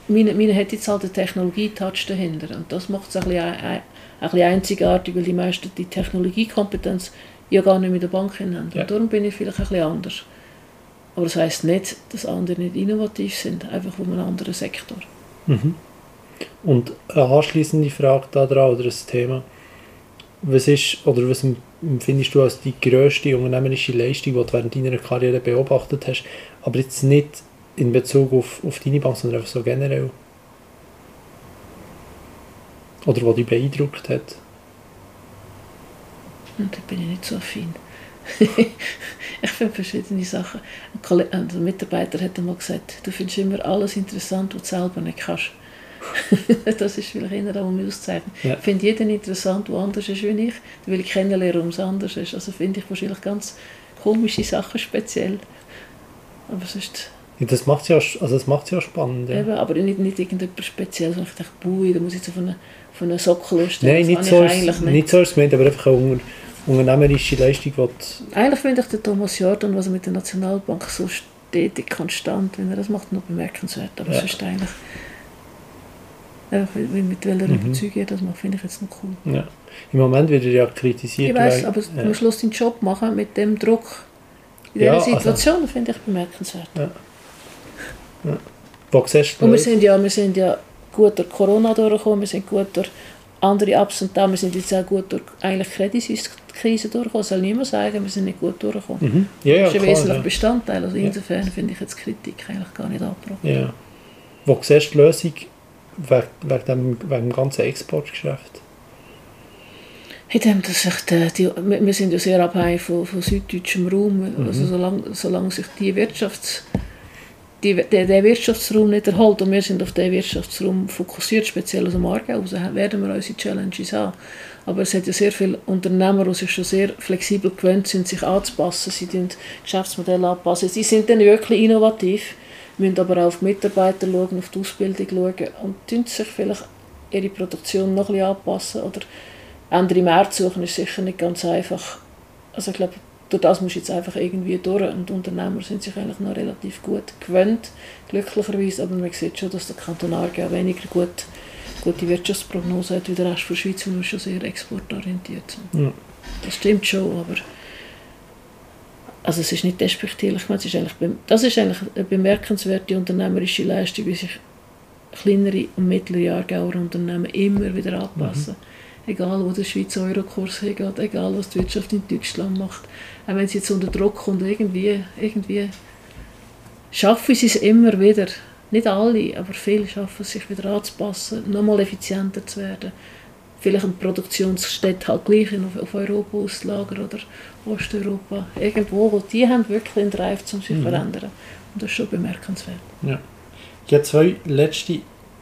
Meine, meine hat jetzt halt einen Technologie-Touch dahinter und das macht es ein bisschen, ein, ein bisschen einzigartig, weil die meisten die Technologiekompetenz ja gar nicht mit der Bank haben. Ja. Und darum bin ich vielleicht ein bisschen anders. Aber das heisst nicht, dass andere nicht innovativ sind, einfach von einem anderen Sektor. Mhm. Und eine anschließende Frage daran oder das Thema. Was ist oder was empfindest du als die grösste unternehmerische Leistung, die du während deiner Karriere beobachtet hast, aber jetzt nicht in Bezug auf, auf deine Bank, sondern einfach so generell? Oder was dich beeindruckt hat? Und da bin ich nicht so affin. [LAUGHS] ich finde verschiedene Sachen. Ein, Kolle- ein Mitarbeiter hat einmal gesagt, du findest immer alles interessant, was du selber nicht kannst. [LAUGHS] das ist vielleicht einer, der mich auszeichnet. Ja. Ich finde jeden interessant, der anders ist wie ich. Dann will ich kennenlernen, warum es anders ist. Also finde ich wahrscheinlich ganz komische Sachen speziell. Aber sonst, Ja, das macht es ja, also das macht's ja spannend. Ja. eben, aber nicht, nicht irgendetwas Spezielles. wo Ich dachte, bui, da muss ich jetzt auf einen, auf einen Sockel stehen. Nein, nicht so, ist, eigentlich nicht so es gemeint, aber einfach eine unter, unternehmerische Leistung, die Eigentlich finde ich den Thomas Jordan, was er mit der Nationalbank so stetig konstant, wenn er das macht, noch bemerkenswert. Aber Ja. sonst eigentlich, mit welcher Mhm. Überzeugung er das macht, finde ich jetzt noch cool. ja. Im Moment wird er ja kritisiert. Ich weiß, aber ja. am Schluss den Job machen mit dem Druck in Ja, dieser also- Situation, finde ich bemerkenswert. Wo siehst du Und wir sind ja, wir sind ja gut durch Corona durchgekommen, wir sind gut durch andere Ups und Downs, wir sind jetzt auch gut durch eigentlich Credit Suisse Krise durchgekommen. Soll niemand sagen, wir sind nicht gut durchgekommen. Mhm. Ja, ja, das ist ein wesentlicher ja. Bestandteil. Also Ja. insofern finde ich jetzt Kritik eigentlich gar nicht angebracht. Ja. Wo siehst du die Lösung wegen, wegen, dem, wegen dem ganzen Exportgeschäft? In dem, dass sich der, die, wir sind ja sehr abhängig von, von süddeutschem Raum. Also Mhm. solange, solange sich die Wirtschafts, die, der, der Wirtschaftsraum nicht erhält und wir sind auf den Wirtschaftsraum fokussiert, speziell aus dem Aargau, also werden wir unsere Challenges haben. Aber es hat ja sehr viele Unternehmer, die sich schon sehr flexibel gewöhnt sind, sich anzupassen. Sie tun Geschäftsmodelle anpassen. Sie sind dann wirklich innovativ, müssen aber auch auf die Mitarbeiter schauen, auf die Ausbildung schauen und tun sich vielleicht ihre Produktion noch ein bisschen anpassen oder andere Märkte suchen, ist sicher nicht ganz einfach. Also ich glaube, durch das muss jetzt einfach irgendwie durch und die Unternehmer sind sich eigentlich noch relativ gut gewöhnt, glücklicherweise, aber man sieht schon, dass der Kanton Aargau weniger gut, gute Wirtschaftsprognose hat wie der Rest der Schweiz, wo wir schon sehr exportorientiert sind. Ja. Das stimmt schon, aber also es ist nicht despektierlich, ist eigentlich, bem- das ist eigentlich eine bemerkenswerte unternehmerische Leistung, wie sich kleinere und mittlere Aargauer Unternehmen immer wieder anpassen. Egal, wo der Schweizer Eurokurs hingeht, egal, was die Wirtschaft in Deutschland macht. Auch wenn sie jetzt unter Druck kommt, irgendwie, irgendwie schaffen sie es immer wieder. Nicht alle, aber viele schaffen es, sich wieder anzupassen, nochmal effizienter zu werden. Vielleicht eine Produktionsstätte halt gleich auf, auf Europa auslagern oder Osteuropa. Irgendwo, wo die haben wirklich den Drive, um sich zu Mhm. verändern. Und das ist schon bemerkenswert. Ich habe zwei letzte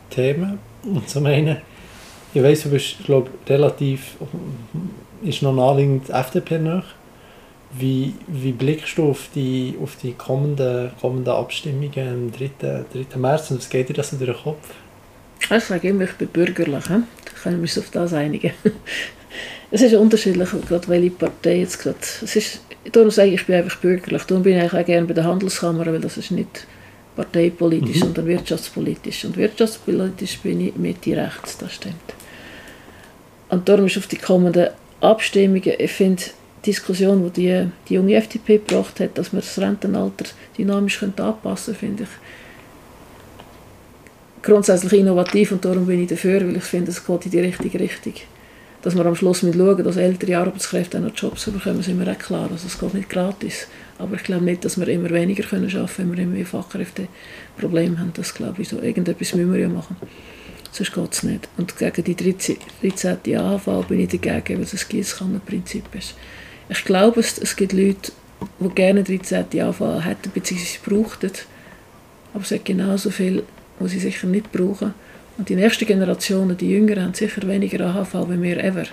Themen. Und zum einen, ich weiss, du bist, glaube relativ, ist noch naheliegend FDP nach. Wie, wie blickst du auf die, auf die kommenden, kommenden Abstimmungen am 3. 3. März und was geht dir das durch den Kopf? Ich sage immer, ich bin bürgerlich. He? Da können wir uns auf das einigen. [LAUGHS] es ist unterschiedlich, gerade welche Partei jetzt gerade... Es ist, darum sage ich, ich bin einfach bürgerlich. Darum bin ich eigentlich auch gerne bei der Handelskammer, weil das ist nicht parteipolitisch, Mhm. sondern wirtschaftspolitisch. Und wirtschaftspolitisch bin ich Mitte rechts, das stimmt. Und darum ist auf die kommenden Abstimmungen, ich finde, die Diskussion, die die, die junge FDP gebracht hat, dass man das Rentenalter dynamisch anpassen könnte, finde ich grundsätzlich innovativ und darum bin ich dafür, weil ich finde, es geht in die richtige Richtung. Dass wir am Schluss mit schauen, dass ältere Arbeitskräfte auch noch Jobs bekommen, sind mir auch klar. Also es geht nicht gratis. Aber ich glaube nicht, dass wir immer weniger arbeiten können, wenn wir immer mehr Fachkräfteprobleme haben. Das glaube ich so. Irgendetwas müssen wir ja machen. Sonst geht es nicht. Und gegen die 13. 13. AHV bin ich dagegen, weil es ein Gießkannenprinzip ist. Ich glaube, es, gibt Leute, die gerne 13. AHV hätten, bzw. brauchten. Aber es gibt genauso viel, die sie sicher nicht brauchen. Und die nächsten Generationen, die Jüngeren, haben sicher weniger AHV wie wir ever.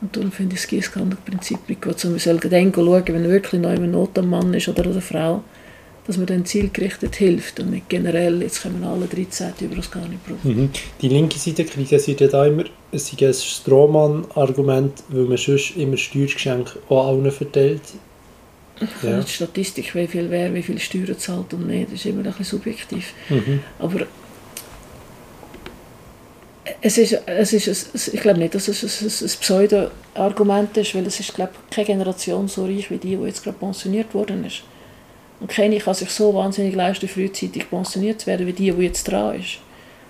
Und darum finde ich das Gießkannenprinzip nicht gut. Wir sollten dann schauen, wenn wirklich noch eine Not am Mann ist oder eine Frau, dass man dann zielgerichtet hilft und nicht generell, jetzt können alle 13 über das gar nicht brauchen. Mhm. Die linke Seite kritisiert ja da immer, es sei ein Strohmann-Argument, weil man sonst immer Steuergeschenke an allen verteilt. Ich ja. nicht Statistik, wie viel wer wie viel Steuern zahlt und nicht, das ist immer ein bisschen subjektiv. Mhm. Aber es ist, es ist, ich glaube nicht, dass es ein, ein Pseudo-Argument ist, weil es ist, glaube keine Generation so reich wie die, die jetzt gerade pensioniert worden ist. Und keine kann sich so wahnsinnig leisten, frühzeitig pensioniert zu werden, wie die, die jetzt dran ist.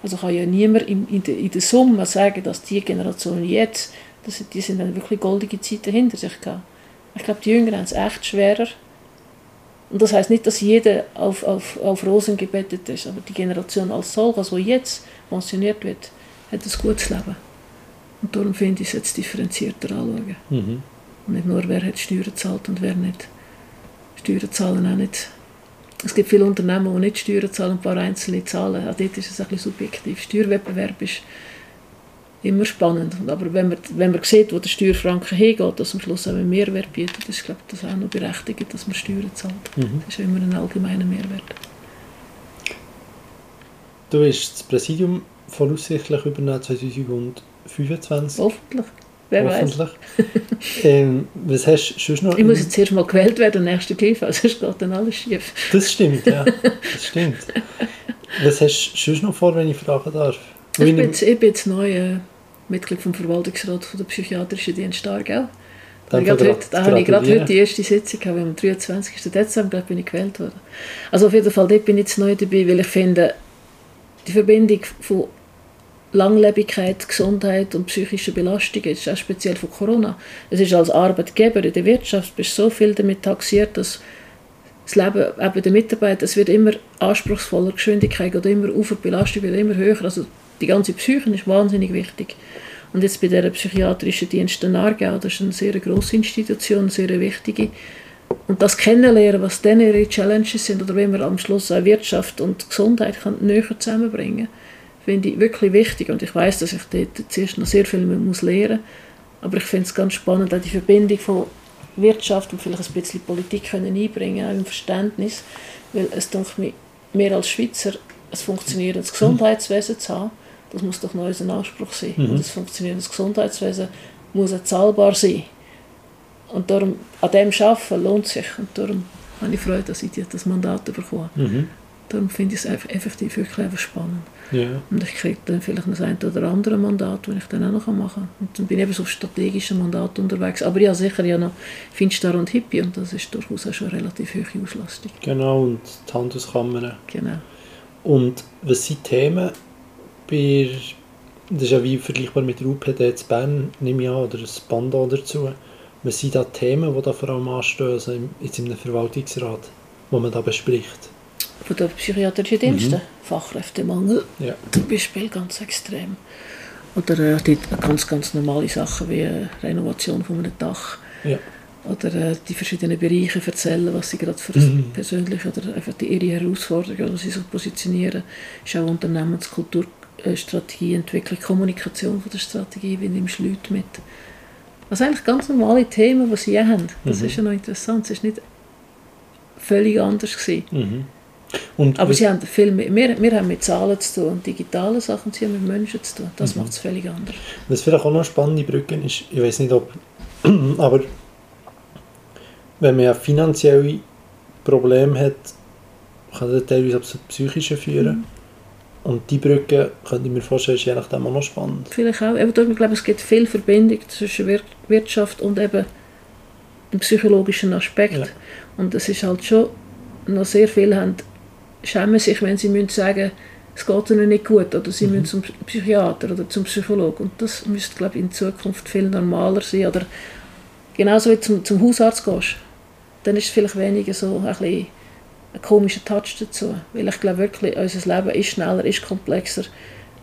Also kann ja niemand in, in, der, in der Summe sagen, dass die Generation jetzt, dass die sind dann wirklich goldige Zeiten hinter sich gehabt. Ich glaube, die Jüngeren haben es echt schwerer. Und das heißt nicht, dass jeder auf, auf, auf Rosen gebettet ist, aber die Generation als solche, also jetzt pensioniert wird, hat ein gutes Leben. Und darum finde ich es jetzt differenzierter anschauen. Mhm. Und nicht nur, wer hat Steuern gezahlt und wer nicht. Steuern zahlen auch nicht. Es gibt viele Unternehmen, die nicht Steuern zahlen ein paar einzelne zahlen. Auch dort ist es ein bisschen subjektiv. Steuerwettbewerb ist immer spannend. Aber wenn man, wenn man sieht, wo der Steuerfranken hingeht, dass am Schluss auch einen Mehrwert bietet, ist glaube ich, das auch noch berechtigt, dass man Steuern zahlt. Mhm. Das ist immer ein allgemeiner Mehrwert. Du wirst das Präsidium voraussichtlich übernehmen 2025. Hoffentlich. Wer Hoffentlich. weiß. ähm, was hast du sonst noch? Ich muss jetzt erst mal gewählt werden, nächste Greifen, also es geht dann alles schief. Das stimmt, ja. [LAUGHS] Das stimmt. Was hast du sonst noch vor, wenn ich fragen darf? Ich bin, jetzt, ich bin jetzt neu äh, Mitglied vom Verwaltungsrat von der Psychiatrischen Dienst Aargau. Da habe ich gerade heute die erste Sitzung gehabt, am 23. Dezember bin ich gewählt worden. Also auf jeden Fall, dort bin ich jetzt neu dabei, weil ich finde, die Verbindung von Langlebigkeit, Gesundheit und psychische Belastung, ist auch speziell von Corona. Es ist als Arbeitgeber in der Wirtschaft bist so viel damit taxiert, dass das Leben eben der Mitarbeiter, es wird immer anspruchsvoller, Geschwindigkeit geht immer auf, Belastung wird immer höher. Also die ganze Psyche ist wahnsinnig wichtig. Und jetzt bei der psychiatrischen Dienst in Aargau, das ist eine sehr grosse Institution, eine sehr wichtige. Und das Kennenlernen, was dann ihre Challenges sind oder wie man am Schluss auch Wirtschaft und Gesundheit näher zusammenbringen kann finde ich wirklich wichtig und ich weiß, dass ich dort zuerst noch sehr viel muss lernen muss, aber ich finde es ganz spannend, auch die Verbindung von Wirtschaft und vielleicht ein bisschen Politik können einbringen, auch im Verständnis, weil es denke mir, mehr als Schweizer ein funktionierendes Gesundheitswesen zu haben, das muss doch noch unser Anspruch sein. Mhm. Und das funktionierendes Gesundheitswesen muss auch zahlbar sein. Und darum, an dem Arbeiten lohnt sich. Und darum habe ich Freude, dass ich das Mandat bekomme. Mhm. Darum finde ich es effektiv wirklich einfach spannend. Ja. Und ich kriege dann vielleicht noch ein oder andere Mandat, das ich dann auch noch machen kann. Und dann bin ich eben so auf strategischen Mandat unterwegs. Aber ja, sicher ja noch Finster und Hippie und das ist durchaus auch schon relativ hohe Auslastung. Genau, und die Handelskammer. Genau. Und was sind Themen bei, das ist ja wie vergleichbar mit der UPD in Bern, nehme ich an, oder das Banda dazu. Was sind da Themen, die da vor allem anstehen, also jetzt in einem Verwaltungsrat, wo man da bespricht? Von den psychiatrischen Diensten. Mhm. Fachkräftemangel ja. zum Beispiel ganz extrem. Oder äh, die ganz, ganz normale Sachen wie äh, Renovation von einem Dach. Ja. Oder äh, die verschiedenen Bereiche erzählen, was sie gerade für mhm. persönlich oder einfach die, ihre Herausforderungen, wie sie sich positionieren. Ist auch Unternehmenskultur, äh, Strategie, Entwicklung, Kommunikation von der Strategie, wie nimmst du Leute mit. Also eigentlich ganz normale Themen, die sie haben. Das mhm. ist ja noch interessant. Es war nicht völlig anders. Gewesen. Mhm. Und Aber sie haben viel mehr, wir, wir haben mit Zahlen zu tun und digitalen Sachen, sie haben mit Menschen zu tun. Das mhm. macht es völlig anders. Was vielleicht auch noch eine spannende Brücke ist, ich weiß nicht ob, [CLEARS THROAT] aber wenn man ja finanzielle Probleme hat, kann das teilweise auch zu psychischen führen. Mhm. Und die Brücke, könnte ich mir vorstellen, ist je nachdem auch noch spannend. Vielleicht auch. Eben, ich glaube, es gibt viel Verbindung zwischen Wirtschaft und eben dem psychologischen Aspekt. Ja. Und es ist halt schon, noch sehr viele haben schämen sich, wenn sie müssen sagen es geht ihnen nicht gut oder sie Mhm. müssen zum Psychiater oder zum Psychologen. Und das müsste, glaube ich, in Zukunft viel normaler sein. Oder genauso wie zum, zum Hausarzt gehst, dann ist es vielleicht weniger so ein, bisschen ein komischer Touch dazu. Weil ich glaube wirklich, unser Leben ist schneller, ist komplexer.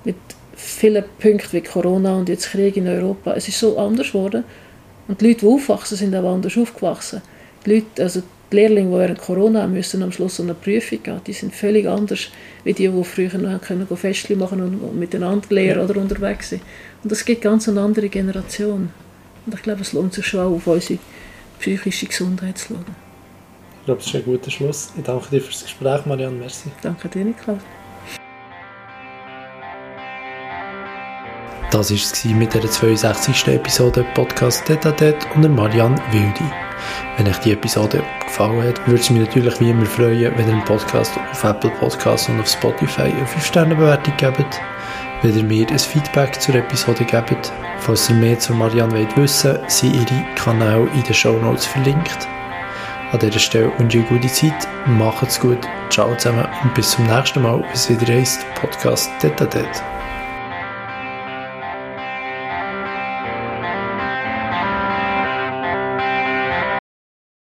Mit vielen Punkten wie Corona und jetzt Krieg in Europa. Es ist so anders geworden. Und die Leute, die aufwachsen, sind auch anders aufgewachsen. Die Leute, also die Lehrlinge, die während Corona müssen am Schluss eine Prüfung gehen, die sind völlig anders wie die, die früher noch können Festchen machen und miteinander lehren Ja. oder unterwegs sind. Und es gibt ganz eine andere Generation. Und ich glaube, es lohnt sich schon auch auf unsere psychische Gesundheit zu schauen. Ich glaube, das ist ein guter Schluss. Ich danke dir fürs Gespräch, Marianne. Merci. Danke dir, Niklas. Das war es mit der 62. Episode Podcast Detatet unter Marianne Wildi. Wenn euch die Episode gefallen hat, würde es mich natürlich wie immer freuen, wenn ihr den Podcast auf Apple Podcasts und auf Spotify eine 5-Sterne-Bewertung gebt. Wenn ihr mir ein Feedback zur Episode gebt. Falls ihr mehr zu Marianne wollt wissen sind ihre Kanäle in den Show Notes verlinkt. An dieser Stelle wünsche ich eine gute Zeit, macht's gut, ciao zusammen und bis zum nächsten Mal, wenn es wieder heisst Podcast Detatet.